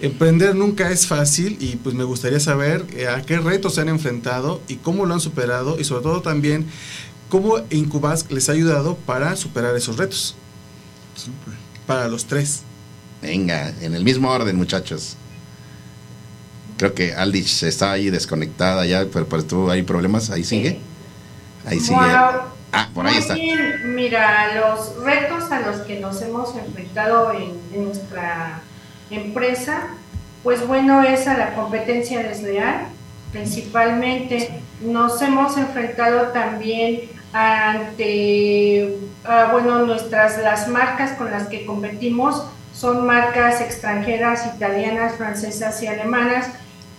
emprender nunca es fácil y pues me gustaría saber eh, a qué retos se han enfrentado y cómo lo han superado y sobre todo también cómo Incubas les ha ayudado para superar esos retos. Para los tres. Venga, en el mismo orden, muchachos. Creo que Aldich está ahí desconectada ya, pero, pero tuvo ahí problemas. Ahí sigue. Ahí sigue. ah, por ahí está. Mira, los retos a los que nos hemos enfrentado en, nuestra empresa, pues bueno, es a la competencia desleal, principalmente. Nos hemos enfrentado también ante, ah, bueno, nuestras, las marcas con las que competimos son marcas extranjeras, italianas, francesas y alemanas,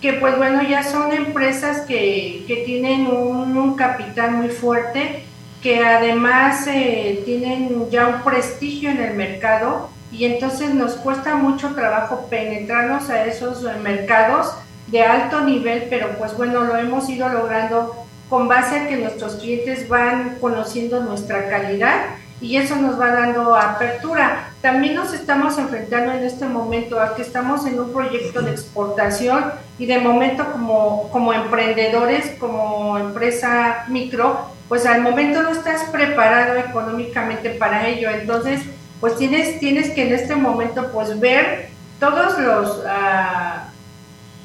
que pues bueno, ya son empresas que, que tienen un, capital muy fuerte, que además eh, tienen ya un prestigio en el mercado y entonces nos cuesta mucho trabajo penetrarnos a esos mercados de alto nivel, pero pues bueno, lo hemos ido logrando con base a que nuestros clientes van conociendo nuestra calidad y eso nos va dando apertura. También nos estamos enfrentando en este momento a que estamos en un proyecto de exportación y de momento como, como emprendedores, como empresa micro, pues al momento no estás preparado económicamente para ello. Entonces, pues tienes, tienes que en este momento pues ver todos los ah,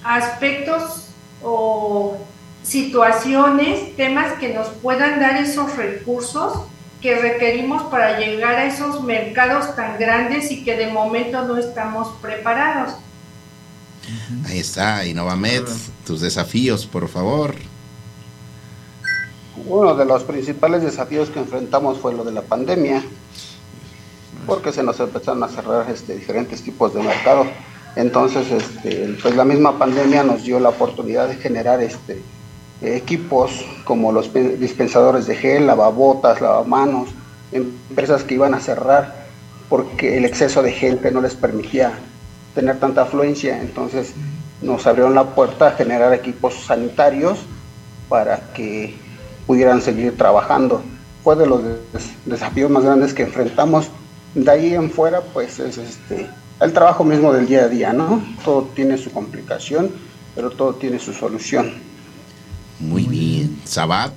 aspectos o situaciones, temas que nos puedan dar esos recursos que requerimos para llegar a esos mercados tan grandes y que de momento no estamos preparados. Ahí está, Innovamed, tus desafíos, por favor. Uno de los principales desafíos que enfrentamos fue lo de la pandemia, porque se nos empezaron a cerrar este, diferentes tipos de mercados. Entonces, este, pues la misma pandemia nos dio la oportunidad de generar este, equipos como los dispensadores de gel, lavabotas, lavamanos, empresas que iban a cerrar porque el exceso de gente no les permitía tener tanta afluencia. Entonces nos abrieron la puerta a generar equipos sanitarios para que pudieran seguir trabajando. fue de los desafíos más grandes que enfrentamos. De ahí en fuera, pues es este, el trabajo mismo del día a día, ¿no? Todo tiene su complicación, pero todo tiene su solución. Muy bien. Sabat.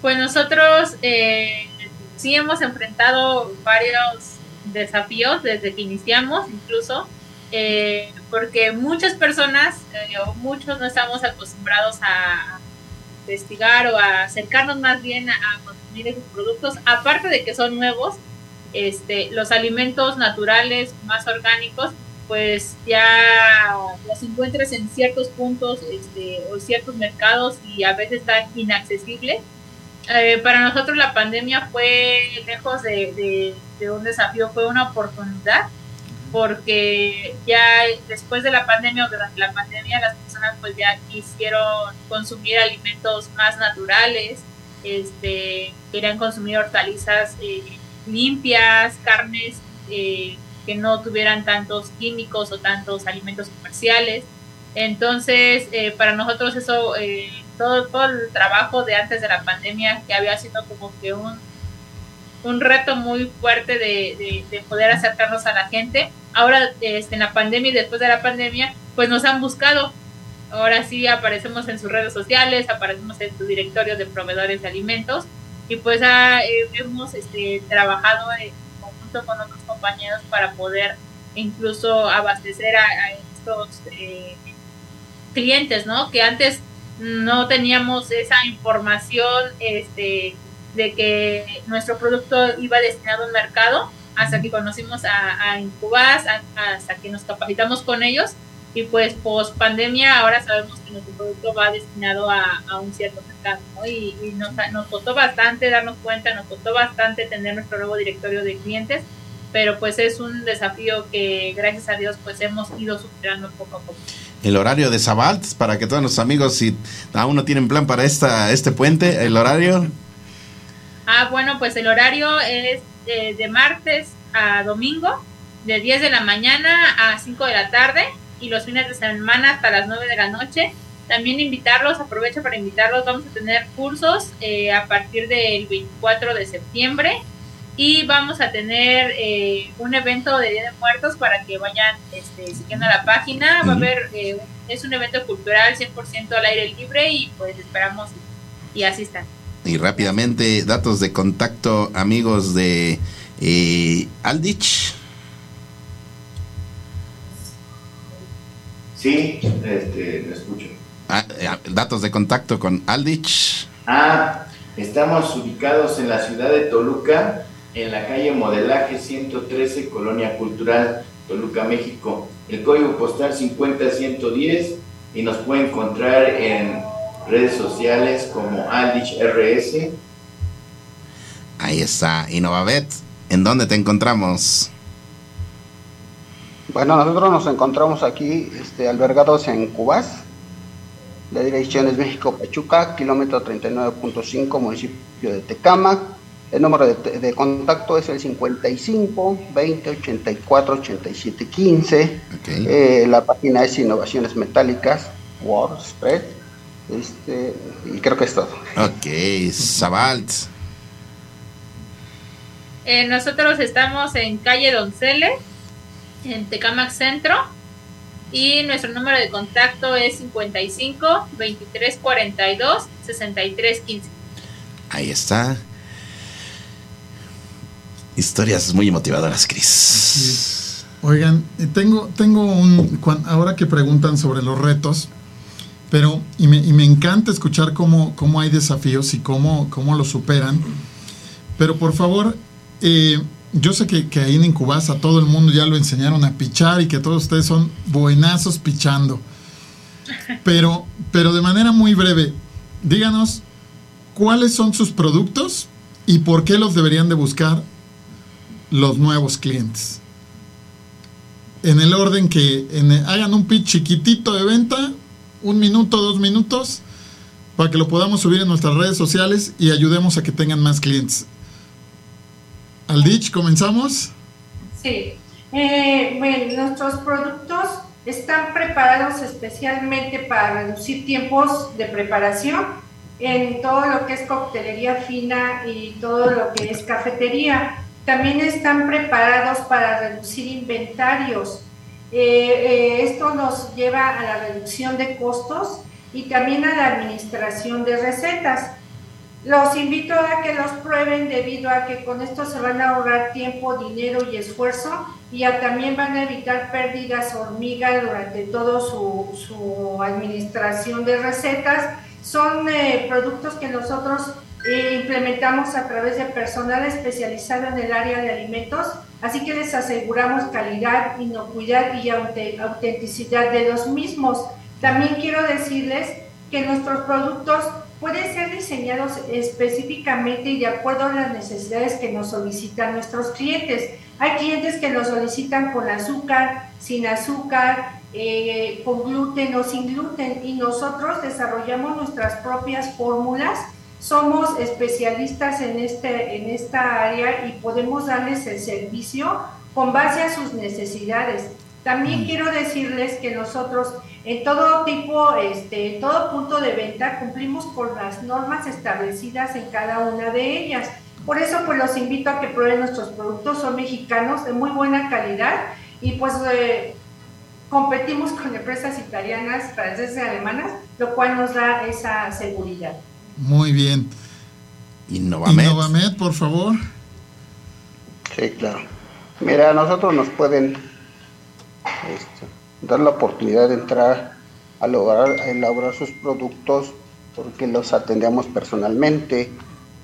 Pues nosotros eh, sí hemos enfrentado varios desafíos desde que iniciamos, incluso, eh, porque muchas personas eh, o muchos no estamos acostumbrados a investigar o a acercarnos más bien a, consumir esos productos, aparte de que son nuevos, este, los alimentos naturales más orgánicos, pues ya los encuentres en ciertos puntos este, o ciertos mercados y a veces están inaccesibles. Eh, para nosotros la pandemia fue lejos de, de, un desafío, fue una oportunidad porque ya después de la pandemia o durante la pandemia las personas pues ya quisieron consumir alimentos más naturales, este, querían consumir hortalizas eh, limpias, carnes eh, que no tuvieran tantos químicos o tantos alimentos comerciales. Entonces, eh, para nosotros eso, todo, todo el trabajo de antes de la pandemia que había sido como que un un reto muy fuerte de, de, poder acercarnos a la gente. Ahora, este, en la pandemia y después de la pandemia, pues nos han buscado. Ahora sí aparecemos en sus redes sociales, aparecemos en su directorio de proveedores de alimentos y pues ah, eh, hemos este, trabajado con otros compañeros para poder incluso abastecer a, estos eh, clientes, ¿no? Que antes no teníamos esa información, este, de que nuestro producto iba destinado a un mercado hasta que conocimos a, a Incubas, hasta que nos capacitamos con ellos y pues post pandemia ahora sabemos que nuestro producto va destinado a, un cierto mercado y, nos, nos, costó bastante darnos cuenta, nos costó bastante tener nuestro nuevo directorio de clientes, pero pues es un desafío que gracias a Dios pues hemos ido superando poco a poco. El horario de Zabalt, para que todos los amigos, si aún no tienen plan para esta, este puente, el horario. Ah, bueno, pues el horario es de, martes a domingo, de 10 de la mañana a 5 de la tarde y los fines de semana hasta las 9 de la noche. También invitarlos, aprovecho para invitarlos, vamos a tener cursos eh, a partir del 24 de septiembre y vamos a tener eh, un evento de Día de Muertos para que vayan este, siguiendo la página. Va a haber, eh, es un evento cultural 100% al aire libre y pues esperamos y asistan. Y rápidamente, datos de contacto, amigos de eh, Aldich. Sí, este, lo escucho. Ah, eh, datos de contacto con Aldich. Ah, estamos ubicados en la ciudad de Toluca, en la calle Modelaje 113, Colonia Cultural, Toluca, México. El código postal 50110 y nos puede encontrar en redes sociales como Aldich RS. Ahí está. Y Novabet, ¿en dónde te encontramos? Bueno, nosotros nos encontramos aquí este, albergados en Cubas. La dirección es México Pachuca, kilómetro 39.5, municipio de Tecama. El número de, contacto es el 55 20 84 87 15. la página es Innovaciones Metálicas, WordSpread. Este, y creo que es todo. Ok, Zabalt. Eh, nosotros estamos en calle Donceles, en Tecamac Centro, y nuestro número de contacto es 55 23 42 63 15. Ahí está. Historias muy motivadoras, Cris. Oigan, eh, tengo, tengo un. Ahora que preguntan sobre los retos, pero, y me, y me encanta escuchar cómo, cómo, hay desafíos y cómo, cómo los superan. Pero por favor, eh, yo sé que, que, ahí en Incubasa a todo el mundo ya lo enseñaron a pichar y que todos ustedes son buenazos pichando. Pero, pero de manera muy breve, díganos cuáles son sus productos y por qué los deberían de buscar los nuevos clientes. En el orden que hagan un pitch chiquitito de venta un minuto, dos minutos, para que lo podamos subir en nuestras redes sociales y ayudemos a que tengan más clientes. Aldich, ¿comenzamos? Sí. Eh, bueno, nuestros productos están preparados especialmente para reducir tiempos de preparación en todo lo que es coctelería fina y todo lo que es cafetería. También están preparados para reducir inventarios. Eh, eh, esto nos lleva a la reducción de costos y también a la administración de recetas. Los invito a que los prueben debido a que con esto se van a ahorrar tiempo, dinero y esfuerzo y también van a evitar pérdidas hormiga durante toda su, su, administración de recetas. Son eh, productos que nosotros eh, implementamos a través de personal especializado en el área de alimentos, así que les aseguramos calidad, inocuidad y autenticidad de los mismos. También quiero decirles que nuestros productos pueden ser diseñados específicamente y de acuerdo a las necesidades que nos solicitan nuestros clientes. Hay clientes que nos solicitan con azúcar, sin azúcar, eh, con gluten o sin gluten y nosotros desarrollamos nuestras propias fórmulas. Somos especialistas en, este, en esta área y podemos darles el servicio con base a sus necesidades. También mm. quiero decirles que nosotros en todo tipo, este, en todo punto de venta cumplimos con las normas establecidas en cada una de ellas. Por eso pues los invito a que prueben nuestros productos, son mexicanos de muy buena calidad y pues eh, competimos con empresas italianas, francesas y alemanas, lo cual nos da esa seguridad. Muy bien. Innovamed. Innovamed, por favor. Sí, claro. Mira, nosotros nos pueden este, dar la oportunidad de entrar a lograr a elaborar sus productos porque los atendemos personalmente.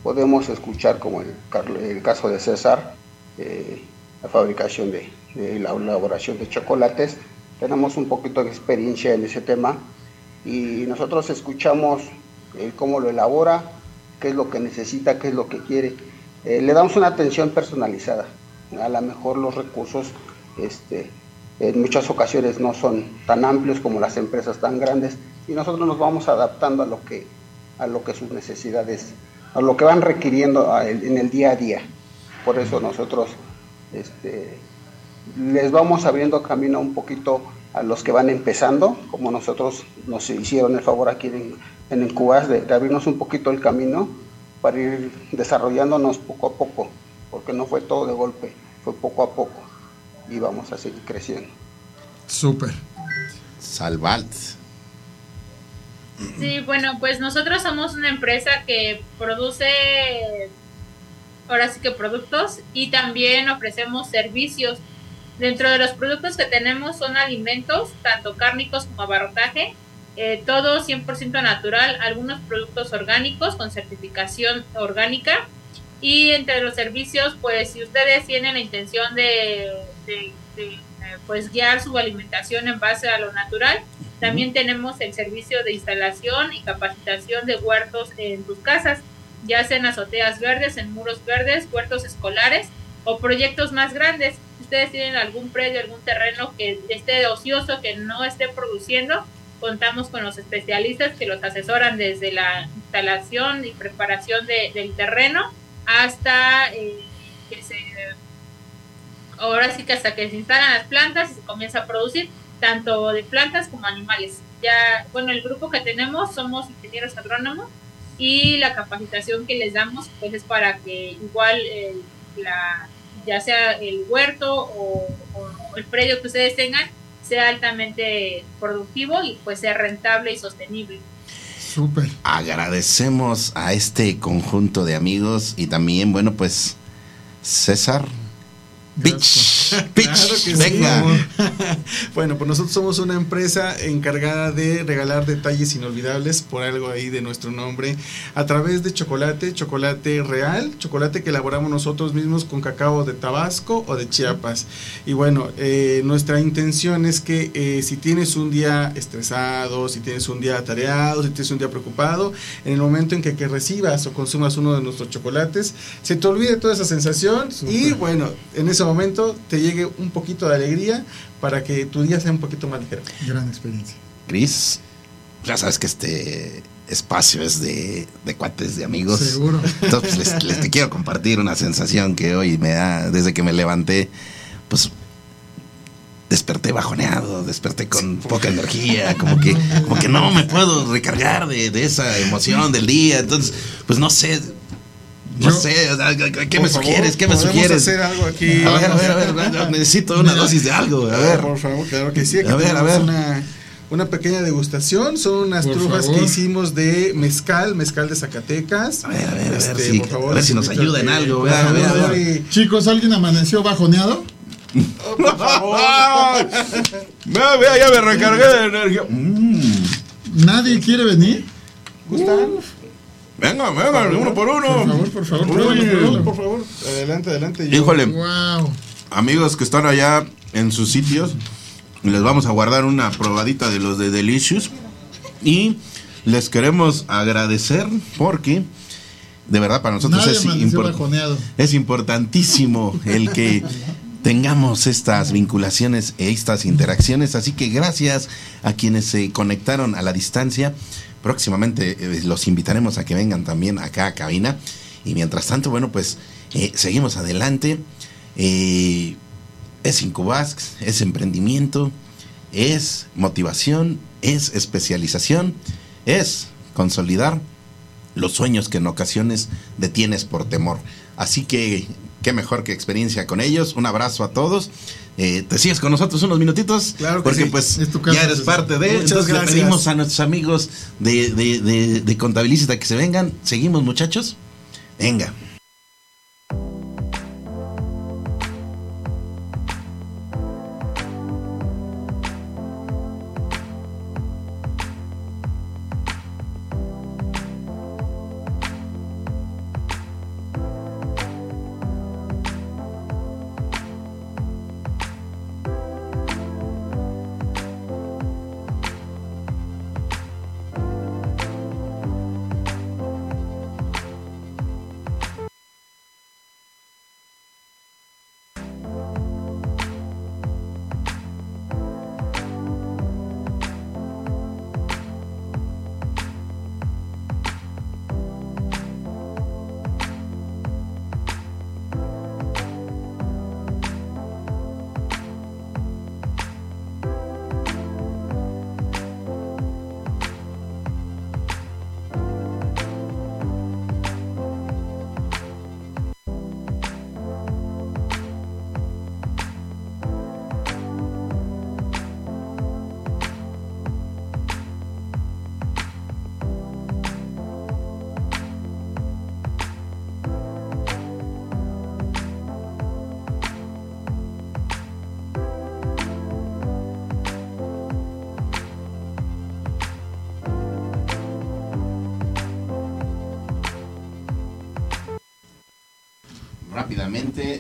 Podemos escuchar, como el, el caso de César, eh, la fabricación de, la elaboración de chocolates. Tenemos un poquito de experiencia en ese tema y nosotros escuchamos eh, cómo lo elabora, qué es lo que necesita, qué es lo que quiere. Eh, le damos una atención personalizada. A lo mejor los recursos este, en muchas ocasiones no son tan amplios como las empresas tan grandes y nosotros nos vamos adaptando a lo que, a lo que sus necesidades, a lo que van requiriendo en el día a día. Por eso nosotros este, les vamos abriendo camino un poquito a los que van empezando, como nosotros nos hicieron el favor aquí en, en Incubas de, de abrirnos un poquito el camino para ir desarrollándonos poco a poco, porque no fue todo de golpe, fue poco a poco y vamos a seguir creciendo. Súper. Salvat. Sí, bueno, pues nosotros somos una empresa que produce ahora sí que productos y también ofrecemos servicios. Dentro de los productos que tenemos son alimentos, tanto cárnicos como abarrotaje, eh, todo 100% natural, algunos productos orgánicos con certificación orgánica y entre los servicios, pues si ustedes tienen la intención de, de, eh, pues guiar su alimentación en base a lo natural, también tenemos el servicio de instalación y capacitación de huertos en tus casas, ya sean azoteas verdes, en muros verdes, huertos escolares o proyectos más grandes. Si ustedes tienen algún predio, algún terreno que esté ocioso, que no esté produciendo, contamos con los especialistas que los asesoran desde la instalación y preparación del terreno hasta eh, que se ahora sí que hasta que se instalan las plantas y se comienza a producir tanto de plantas como animales. Ya, bueno, el grupo que tenemos somos ingenieros agrónomos y la capacitación que les damos pues es para que igual eh, la, ya sea el huerto o, o, el predio que ustedes tengan sea altamente productivo y pues sea rentable y sostenible. Súper. Agradecemos a este conjunto de amigos y también, bueno, pues César, Pitch, pitch, venga. bueno, pues nosotros somos una empresa encargada de regalar detalles inolvidables por algo ahí de nuestro nombre a través de chocolate, chocolate real, chocolate que elaboramos nosotros mismos con cacao de Tabasco o de Chiapas. Y bueno, eh, nuestra intención es que eh, si tienes un día estresado, si tienes un día atareado, si tienes un día preocupado, en el momento en que, que recibas o consumas uno de nuestros chocolates, se te olvide toda esa sensación y bueno, en ese momento te llegue un poquito de alegría para que tu día sea un poquito más ligero. Gran experiencia. Cris, ya sabes que este espacio es de, de cuates, de amigos. Seguro. Entonces les, les, te quiero compartir una sensación que hoy me da, desde que me levanté, pues desperté bajoneado, desperté con poca energía, como que, como que no me puedo recargar de, de esa emoción del día. Entonces, pues no sé, no sé, o sea, ¿qué me sugieres? favor, ¿Qué me sugieres? hacer algo aquí. A ver, a ver, a ver, a ver, necesito una Mira. dosis de algo, a ver. Por favor, claro que sí. Aquí A ver, a tenemos ver. Una, una pequeña degustación. Son unas Por trufas favor. que hicimos de mezcal, mezcal de Zacatecas. A ver, a ver, Este, si- por favor, a ver si nos ayuda en algo, favor, vea, vea. y- Chicos, ¿alguien amaneció bajoneado? Por favor. Vea, ya me recargué de energía. ¿Nadie quiere venir? ¿Gustan? Venga, venga, uno por uno. Por favor, por favor, Uy. pruébalo. Por favor, adelante, adelante. yo- Híjole. Wow. Amigos que están allá en sus sitios, les vamos a guardar una probadita de los de Delicious. Y les queremos agradecer porque, de verdad, para nosotros es, amaneció impor- bajoneado. es importantísimo el que tengamos estas vinculaciones e estas interacciones. Así que gracias a quienes se conectaron a la distancia. Próximamente eh, los invitaremos a que vengan también acá a cabina. Y mientras tanto, bueno, pues eh, seguimos adelante. Eh, es Incubask, es emprendimiento, es motivación, es especialización, es consolidar los sueños que en ocasiones detienes por temor. Así que qué mejor que experiencia con ellos. Un abrazo a todos. Eh, ¿Te sigues con nosotros unos minutitos? Claro que Porque sí. pues ya eres parte de... Muchas gracias. le pedimos a nuestros amigos de, de, de, de Contabilística que se vengan. ¿Seguimos muchachos? Venga.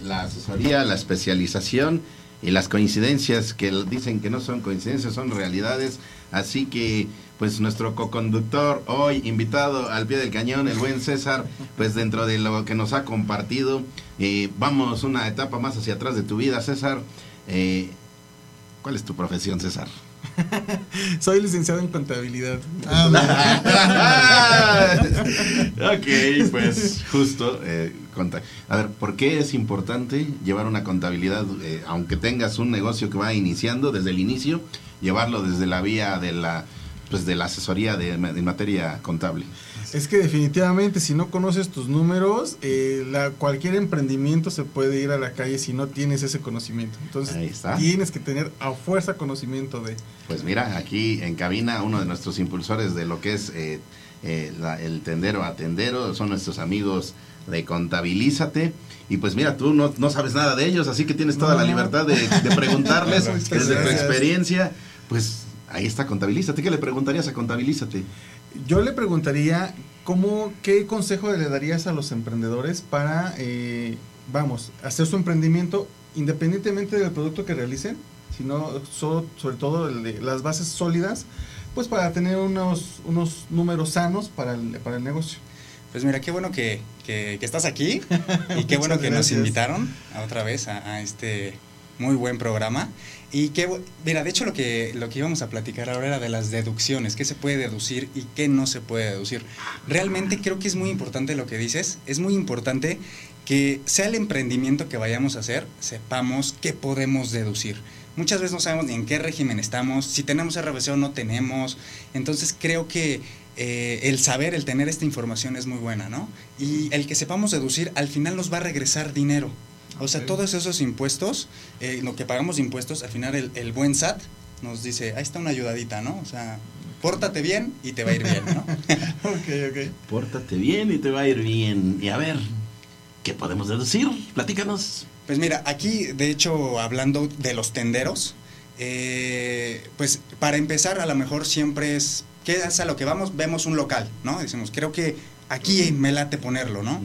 La asesoría, la especialización y las coincidencias que dicen que no son coincidencias, son realidades. Así que, pues nuestro coconductor hoy, invitado al pie del cañón, el buen César, pues dentro de lo que nos ha compartido, eh, vamos una etapa más hacia atrás de tu vida, César. Eh, ¿Cuál es tu profesión, César? Soy licenciado en contabilidad. ok, pues justo. eh, a ver, ¿por qué es importante llevar una contabilidad, eh, aunque tengas un negocio que va iniciando desde el inicio, llevarlo desde la vía de la, pues de la asesoría de, materia contable? Es que definitivamente si no conoces tus números, eh, la, cualquier emprendimiento se puede ir a la calle si no tienes ese conocimiento. Entonces tienes que tener a fuerza conocimiento de... Pues mira, aquí en cabina uno de nuestros impulsores de lo que es eh, eh, la- el tendero a tendero son nuestros amigos de Contabilízate. Y pues mira, tú no, no sabes nada de ellos, así que tienes toda la libertad de, de preguntarles desde tu experiencia. Pues ahí está Contabilízate. ¿Qué le preguntarías a Contabilízate? Yo le preguntaría, ¿cómo, ¿qué consejo le darías a los emprendedores para, eh, vamos, hacer su emprendimiento independientemente del producto que realicen, sino so- sobre todo el de las bases sólidas, pues para tener unos, unos números sanos para el, para el negocio? Pues mira, qué bueno que, que- que estás aquí y qué bueno que nos gracias. invitaron a otra vez a, a este muy buen programa. Y qué, bu- mira, de hecho lo que, lo que íbamos a platicar ahora era de las deducciones, qué se puede deducir y qué no se puede deducir. Realmente creo que es muy importante lo que dices, es muy importante que sea el emprendimiento que vayamos a hacer, sepamos qué podemos deducir. muchas veces no sabemos ni en qué régimen estamos, si tenemos RBC o no tenemos. Entonces creo que eh, el saber, el tener esta información es muy buena, ¿no? Y el que sepamos deducir, al final nos va a regresar dinero. O sea, todos esos impuestos, eh, lo que pagamos de impuestos, al final el, el buen SAT nos dice, ahí está una ayudadita, ¿no? O sea, pórtate bien y te va a ir bien, ¿no? ok, ok. Pórtate bien y te va a ir bien. Y a ver, ¿qué podemos deducir? Platícanos. Pues mira, aquí de hecho hablando de los tenderos, eh, pues para empezar a lo mejor siempre es, ¿qué es a lo que vamos? Vemos un local, ¿no? Decimos, creo que aquí me late ponerlo, ¿no?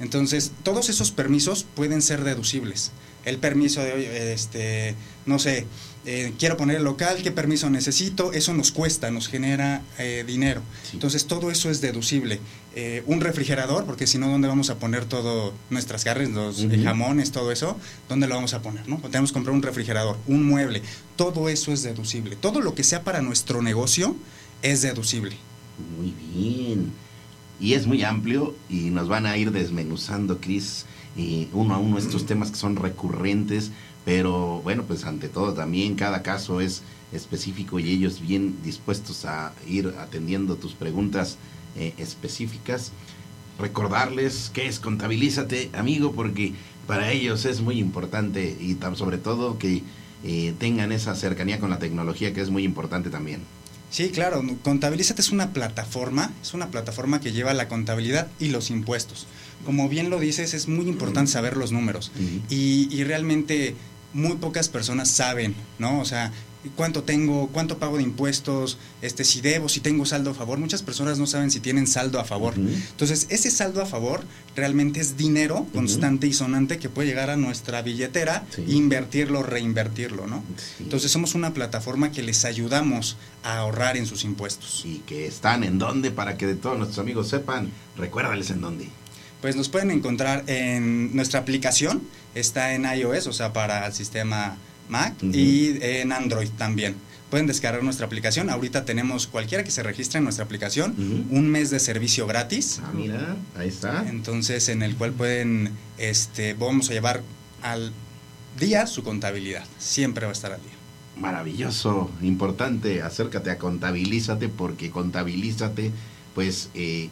Entonces, todos esos permisos pueden ser deducibles. El permiso de, este, no sé, eh, quiero poner el local, qué permiso necesito, eso nos cuesta, nos genera eh, dinero. Entonces todo eso es deducible. Eh, un refrigerador, porque si no, ¿dónde vamos a poner todo nuestras carnes, los jamones, todo eso? ¿Dónde lo vamos a poner? ¿no? Tenemos que comprar un refrigerador, un mueble, todo eso es deducible. Todo lo que sea para nuestro negocio es deducible. Muy bien. Y es muy amplio y nos van a ir desmenuzando, Cris, uno a uno estos temas que son recurrentes pero bueno, pues ante todo también cada caso es específico y ellos bien dispuestos a ir atendiendo tus preguntas eh, específicas. Recordarles que es contabilízate, amigo, porque para ellos es muy importante y sobre todo que eh, tengan esa cercanía con la tecnología que es muy importante también. Sí, claro, Contabilízate es una plataforma, es una plataforma que lleva la contabilidad y los impuestos. Como bien lo dices, es muy importante saber los números. Y, y realmente muy pocas personas saben, ¿no? O sea, cuánto tengo, cuánto pago de impuestos, este, si debo, si tengo saldo a favor. Muchas personas no saben si tienen saldo a favor. Entonces, ese saldo a favor realmente es dinero constante y sonante que puede llegar a nuestra billetera, invertirlo, reinvertirlo, ¿no? Entonces, somos una plataforma que les ayudamos a ahorrar en sus impuestos. Y que están en dónde para que de todos nuestros amigos sepan, recuérdales en dónde. Pues nos pueden encontrar en nuestra aplicación, está en iOS, o sea, para el sistema Mac y en Android también. Pueden descargar nuestra aplicación. Ahorita tenemos cualquiera que se registre en nuestra aplicación un mes de servicio gratis. Ah, mira, ahí está. Entonces, en el cual pueden, este, vamos a llevar al día su contabilidad. Siempre va a estar al día. Maravilloso, importante. Acércate a Contabilízate porque Contabilízate, pues eh,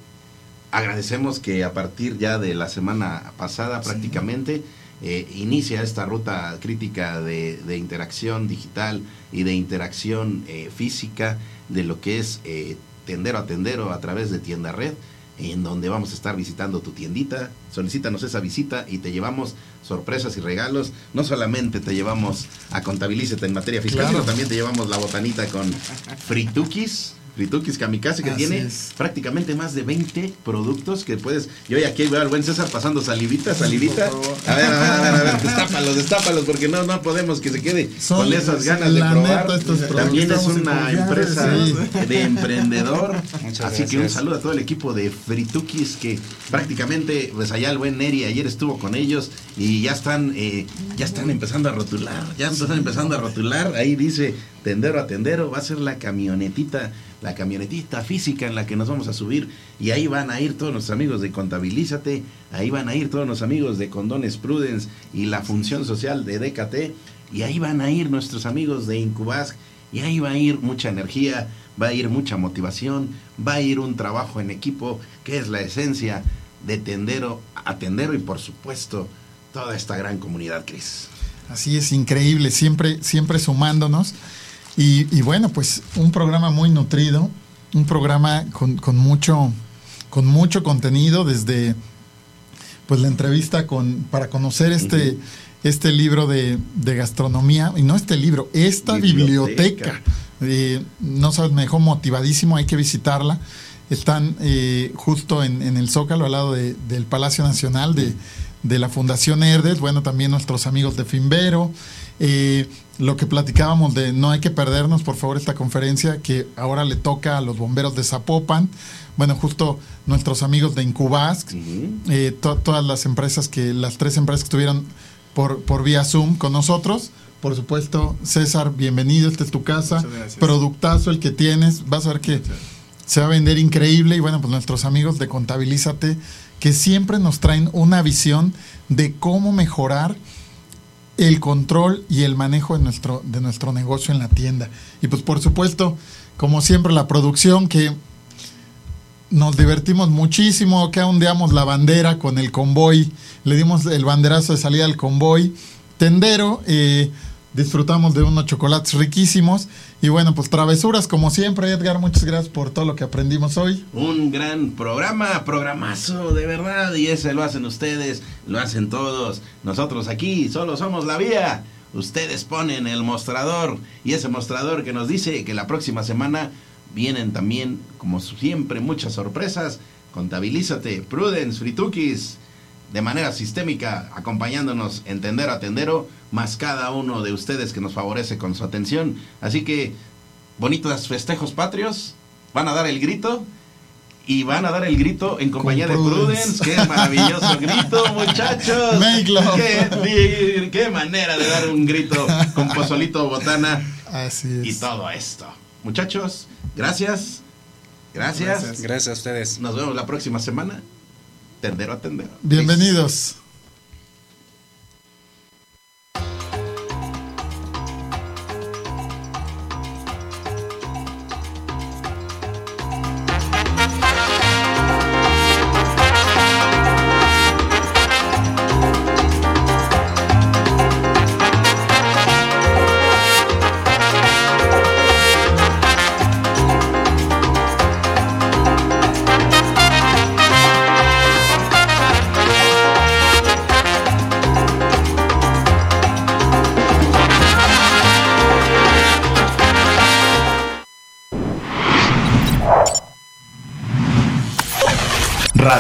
agradecemos que a partir ya de la semana pasada prácticamente eh, inicia esta ruta crítica de, interacción digital y de interacción eh, física de lo que es eh, tendero a tendero a través de tienda red en donde vamos a estar visitando tu tiendita. Solicítanos esa visita y te llevamos sorpresas y regalos. No solamente te llevamos a Contabilízate en materia fiscal, sino también te llevamos la botanita con fritukis Fritukis Kamikaze, que tiene prácticamente más de 20 productos que puedes. Yo hoy aquí veo al buen César pasando salivita, salivita. A ver, a ver, a ver, a ver, destápalos, destápalos, porque no, no podemos que se quede con esas ganas de probar. También es una empresa de emprendedor. Así que un saludo a todo el equipo de Fritukis, que prácticamente, pues allá el buen Neri ayer estuvo con ellos y ya están, eh, ya están empezando a rotular, ya están empezando a rotular. Ahí dice tendero a tendero, va a ser la camionetita la camionetita física en la que nos vamos a subir y ahí van a ir todos nuestros amigos de Contabilízate, ahí van a ir todos los amigos de Condones Prudence y la función social de DKT y ahí van a ir nuestros amigos de Incubas y ahí va a ir mucha energía, va a ir mucha motivación, va a ir un trabajo en equipo que es la esencia de tendero a y por supuesto toda esta gran comunidad, Cris. Así es, increíble, siempre, siempre sumándonos. Y, bueno, pues un programa muy nutrido, un programa con, mucho, con mucho contenido desde pues la entrevista con, para conocer este, este libro de, gastronomía, y no este libro, esta biblioteca. Eh, no sabes, me dejó motivadísimo, hay que visitarla. Están eh, justo en, el Zócalo, al lado del Palacio Nacional de, de la Fundación Herdes, bueno, también nuestros amigos de Finvero. Eh, lo que platicábamos de no hay que perdernos, por favor, esta conferencia que ahora le toca a los bomberos de Zapopan. Bueno, justo nuestros amigos de Incubas, eh, todas las empresas que, las tres empresas que estuvieron por, por vía Zoom con nosotros. Por supuesto, César, bienvenido, esta es tu casa. Productazo el que tienes, vas a ver que se va a vender increíble. Y bueno, pues nuestros amigos de Contabilízate, que siempre nos traen una visión de cómo mejorar el control y el manejo de nuestro, de nuestro negocio en la tienda. Y pues por supuesto, como siempre, la producción que nos divertimos muchísimo, que ondeamos la bandera con el convoy, le dimos el banderazo de salida al convoy tendero, eh, disfrutamos de unos chocolates riquísimos y bueno, pues travesuras como siempre, Edgar, muchas gracias por todo lo que aprendimos hoy. Un gran programa, programazo, de verdad, y ese lo hacen ustedes, lo hacen todos. Nosotros aquí solo somos la vía. Ustedes ponen el mostrador y ese mostrador que nos dice que la próxima semana vienen también, como siempre, muchas sorpresas. Contabilízate, Prudence, Fritukis, de manera sistémica, acompañándonos en Tendero a Tendero, más cada uno de ustedes que nos favorece con su atención. Así que, bonitos festejos patrios, van a dar el grito. Y van a dar el grito en compañía de Prudence. ¡Qué maravilloso grito, muchachos! Qué, ¡Qué manera de dar un grito con pozolito botana! Así es. Y todo esto. Muchachos, gracias. Gracias. Gracias, gracias a ustedes. Nos vemos la próxima semana. Tendero a tendero. Bienvenidos.